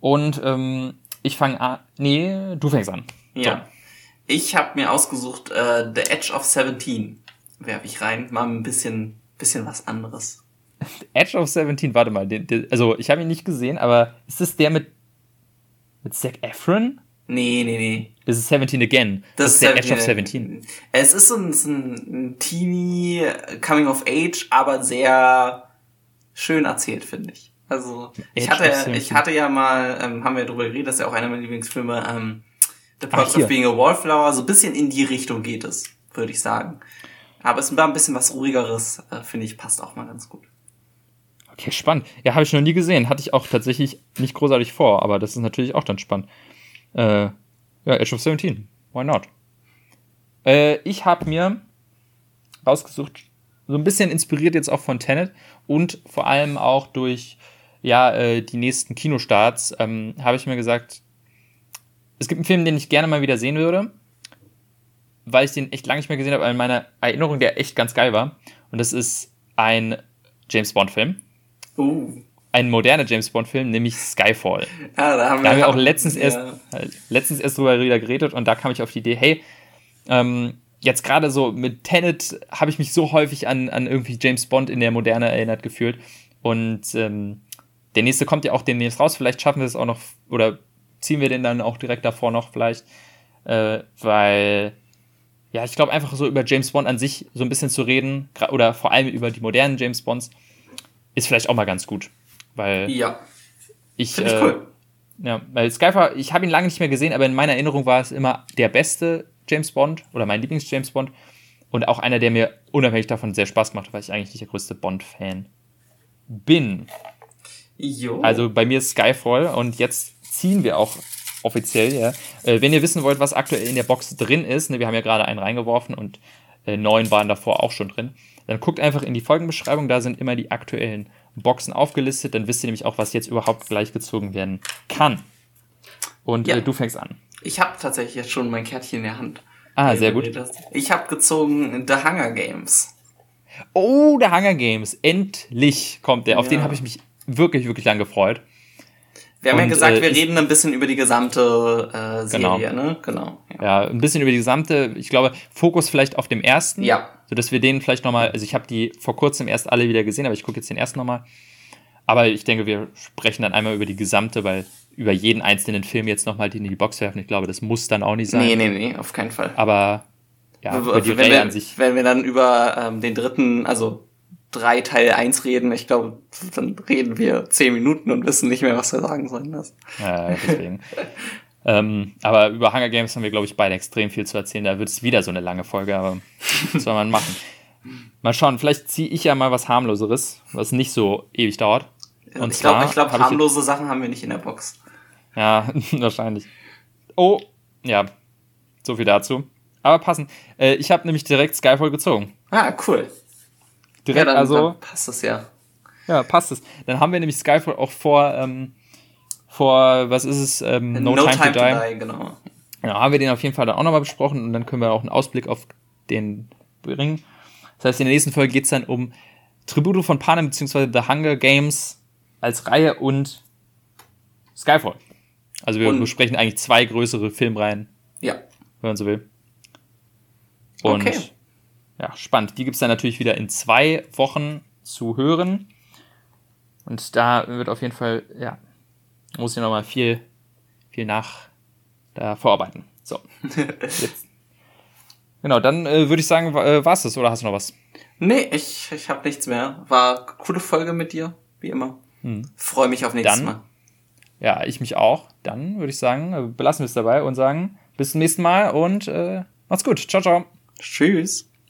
Speaker 1: Und ähm, ich fange an. Nee, du fängst an.
Speaker 2: Ja. So. Ich habe mir ausgesucht, äh, The Edge of 17 werfe ich rein. Mal ein bisschen, bisschen was anderes.
Speaker 1: Edge of 17, warte mal, den, den, also ich habe ihn nicht gesehen, aber ist das der mit mit Zac Efron?
Speaker 2: Nee, nee, nee.
Speaker 1: Das ist 17 Again. Das, das ist der Edge of
Speaker 2: 17. Es ist so ein, so ein Teenie Coming of Age, aber sehr schön erzählt, finde ich. Also, ich hatte, ich hatte ja mal, ähm, haben wir darüber geredet, das ist ja auch einer meiner Lieblingsfilme, ähm, The Perks of Being a Wallflower, so ein bisschen in die Richtung geht es, würde ich sagen. Aber es war ein bisschen was ruhigeres, äh, finde ich, passt auch mal ganz gut.
Speaker 1: Okay, spannend. Ja, habe ich noch nie gesehen. Hatte ich auch tatsächlich nicht großartig vor, aber das ist natürlich auch dann spannend. Äh, ja, Edge of 17. Why not? Äh, ich habe mir rausgesucht, so ein bisschen inspiriert jetzt auch von Tenet und vor allem auch durch ja, äh, die nächsten Kinostarts, ähm, habe ich mir gesagt, es gibt einen Film, den ich gerne mal wieder sehen würde, weil ich den echt lange nicht mehr gesehen habe, aber in meiner Erinnerung der echt ganz geil war. Und das ist ein James Bond-Film. Uh. Ein moderner James Bond-Film, nämlich Skyfall. Ja, da haben wir, da haben wir auch letztens, ja. erst, letztens erst drüber wieder geredet und da kam ich auf die Idee, hey, ähm, jetzt gerade so mit Tenet habe ich mich so häufig an, an irgendwie James Bond in der Moderne erinnert gefühlt. Und ähm, der nächste kommt ja auch demnächst raus. Vielleicht schaffen wir es auch noch, oder ziehen wir den dann auch direkt davor noch vielleicht. Äh, weil, ja, ich glaube einfach so über James Bond an sich so ein bisschen zu reden, oder vor allem über die modernen James Bonds, ist vielleicht auch mal ganz gut. Weil ja. ich, ich äh, cool. ja, weil Skyfall, ich habe ihn lange nicht mehr gesehen, aber in meiner Erinnerung war es immer der beste James Bond oder mein Lieblings-James Bond und auch einer, der mir unabhängig davon sehr Spaß macht, weil ich eigentlich nicht der größte Bond-Fan bin. Jo. Also bei mir ist Skyfall und jetzt ziehen wir auch offiziell, ja. Äh, wenn ihr wissen wollt, was aktuell in der Box drin ist, ne, wir haben ja gerade einen reingeworfen und äh, neun waren davor auch schon drin. Dann guckt einfach in die Folgenbeschreibung, da sind immer die aktuellen Boxen aufgelistet, dann wisst ihr nämlich auch, was jetzt überhaupt gleichgezogen werden kann. Und ja. äh, du fängst an.
Speaker 2: Ich habe tatsächlich jetzt schon mein Kärtchen in der Hand.
Speaker 1: Ah, sehr gut.
Speaker 2: Ich habe gezogen The Hunger Games.
Speaker 1: Oh, The Hunger Games. Endlich kommt der. Auf ja. den habe ich mich wirklich, wirklich lang gefreut.
Speaker 2: Wir haben und, ja gesagt, äh, wir reden ein bisschen über die gesamte äh, Serie, genau. ne?
Speaker 1: Genau. Ja. ja. ein bisschen über die gesamte, ich glaube, Fokus vielleicht auf dem ersten. Ja. Sodass wir den vielleicht nochmal, also ich habe die vor kurzem erst alle wieder gesehen, aber ich gucke jetzt den ersten nochmal. Aber ich denke, wir sprechen dann einmal über die gesamte, weil über jeden einzelnen Film jetzt nochmal die in die Box werfen, ich glaube, das muss dann auch nicht sein.
Speaker 2: Nee, nee, nee, auf keinen Fall.
Speaker 1: Aber ja,
Speaker 2: über die wenn, wir, an sich. Wenn wir dann über ähm, den dritten, also drei Teil 1 reden, ich glaube, dann reden wir zehn Minuten und wissen nicht mehr, was wir sagen sollen. Das.
Speaker 1: Ja, deswegen. ähm, aber über Hunger Games haben wir, glaube ich, beide extrem viel zu erzählen. Da wird es wieder so eine lange Folge, aber was soll man machen? Mal schauen, vielleicht ziehe ich ja mal was harmloseres, was nicht so ewig dauert.
Speaker 2: Und ich glaube, glaub, harmlose ich Sachen haben wir nicht in der Box.
Speaker 1: Ja, wahrscheinlich. Oh, ja, so viel dazu. Aber passend. Äh, ich habe nämlich direkt Skyfall gezogen.
Speaker 2: Ah, cool.
Speaker 1: Direkt, ja, dann, also.
Speaker 2: Dann passt es ja.
Speaker 1: Ja, passt es. Dann haben wir nämlich Skyfall auch vor, ähm, vor, was ist es? Ähm, no, no, Time, time to, die. to, Die. genau. Ja, haben wir den auf jeden Fall dann auch nochmal besprochen und dann können wir auch einen Ausblick auf den bringen. Das heißt, in der nächsten Folge geht es dann um Tribute von Panem bzw. The Hunger Games als Reihe und Skyfall. Also wir besprechen eigentlich zwei größere Filmreihen. Ja. Wenn man so will. Und okay ja, spannend. Die gibt es dann natürlich wieder in zwei Wochen zu hören. Und da wird auf jeden Fall, ja, muss ich nochmal viel, viel nach da vorarbeiten. So. Jetzt. Genau, dann äh, würde ich sagen, äh, war es das oder hast du noch was?
Speaker 2: Nee, ich, ich habe nichts mehr. War eine coole Folge mit dir, wie immer. Hm. Freue mich auf nächstes dann, Mal.
Speaker 1: Ja, ich mich auch. Dann würde ich sagen, äh, belassen wir es dabei und sagen, bis zum nächsten Mal und äh, macht's gut. Ciao, ciao.
Speaker 2: Tschüss.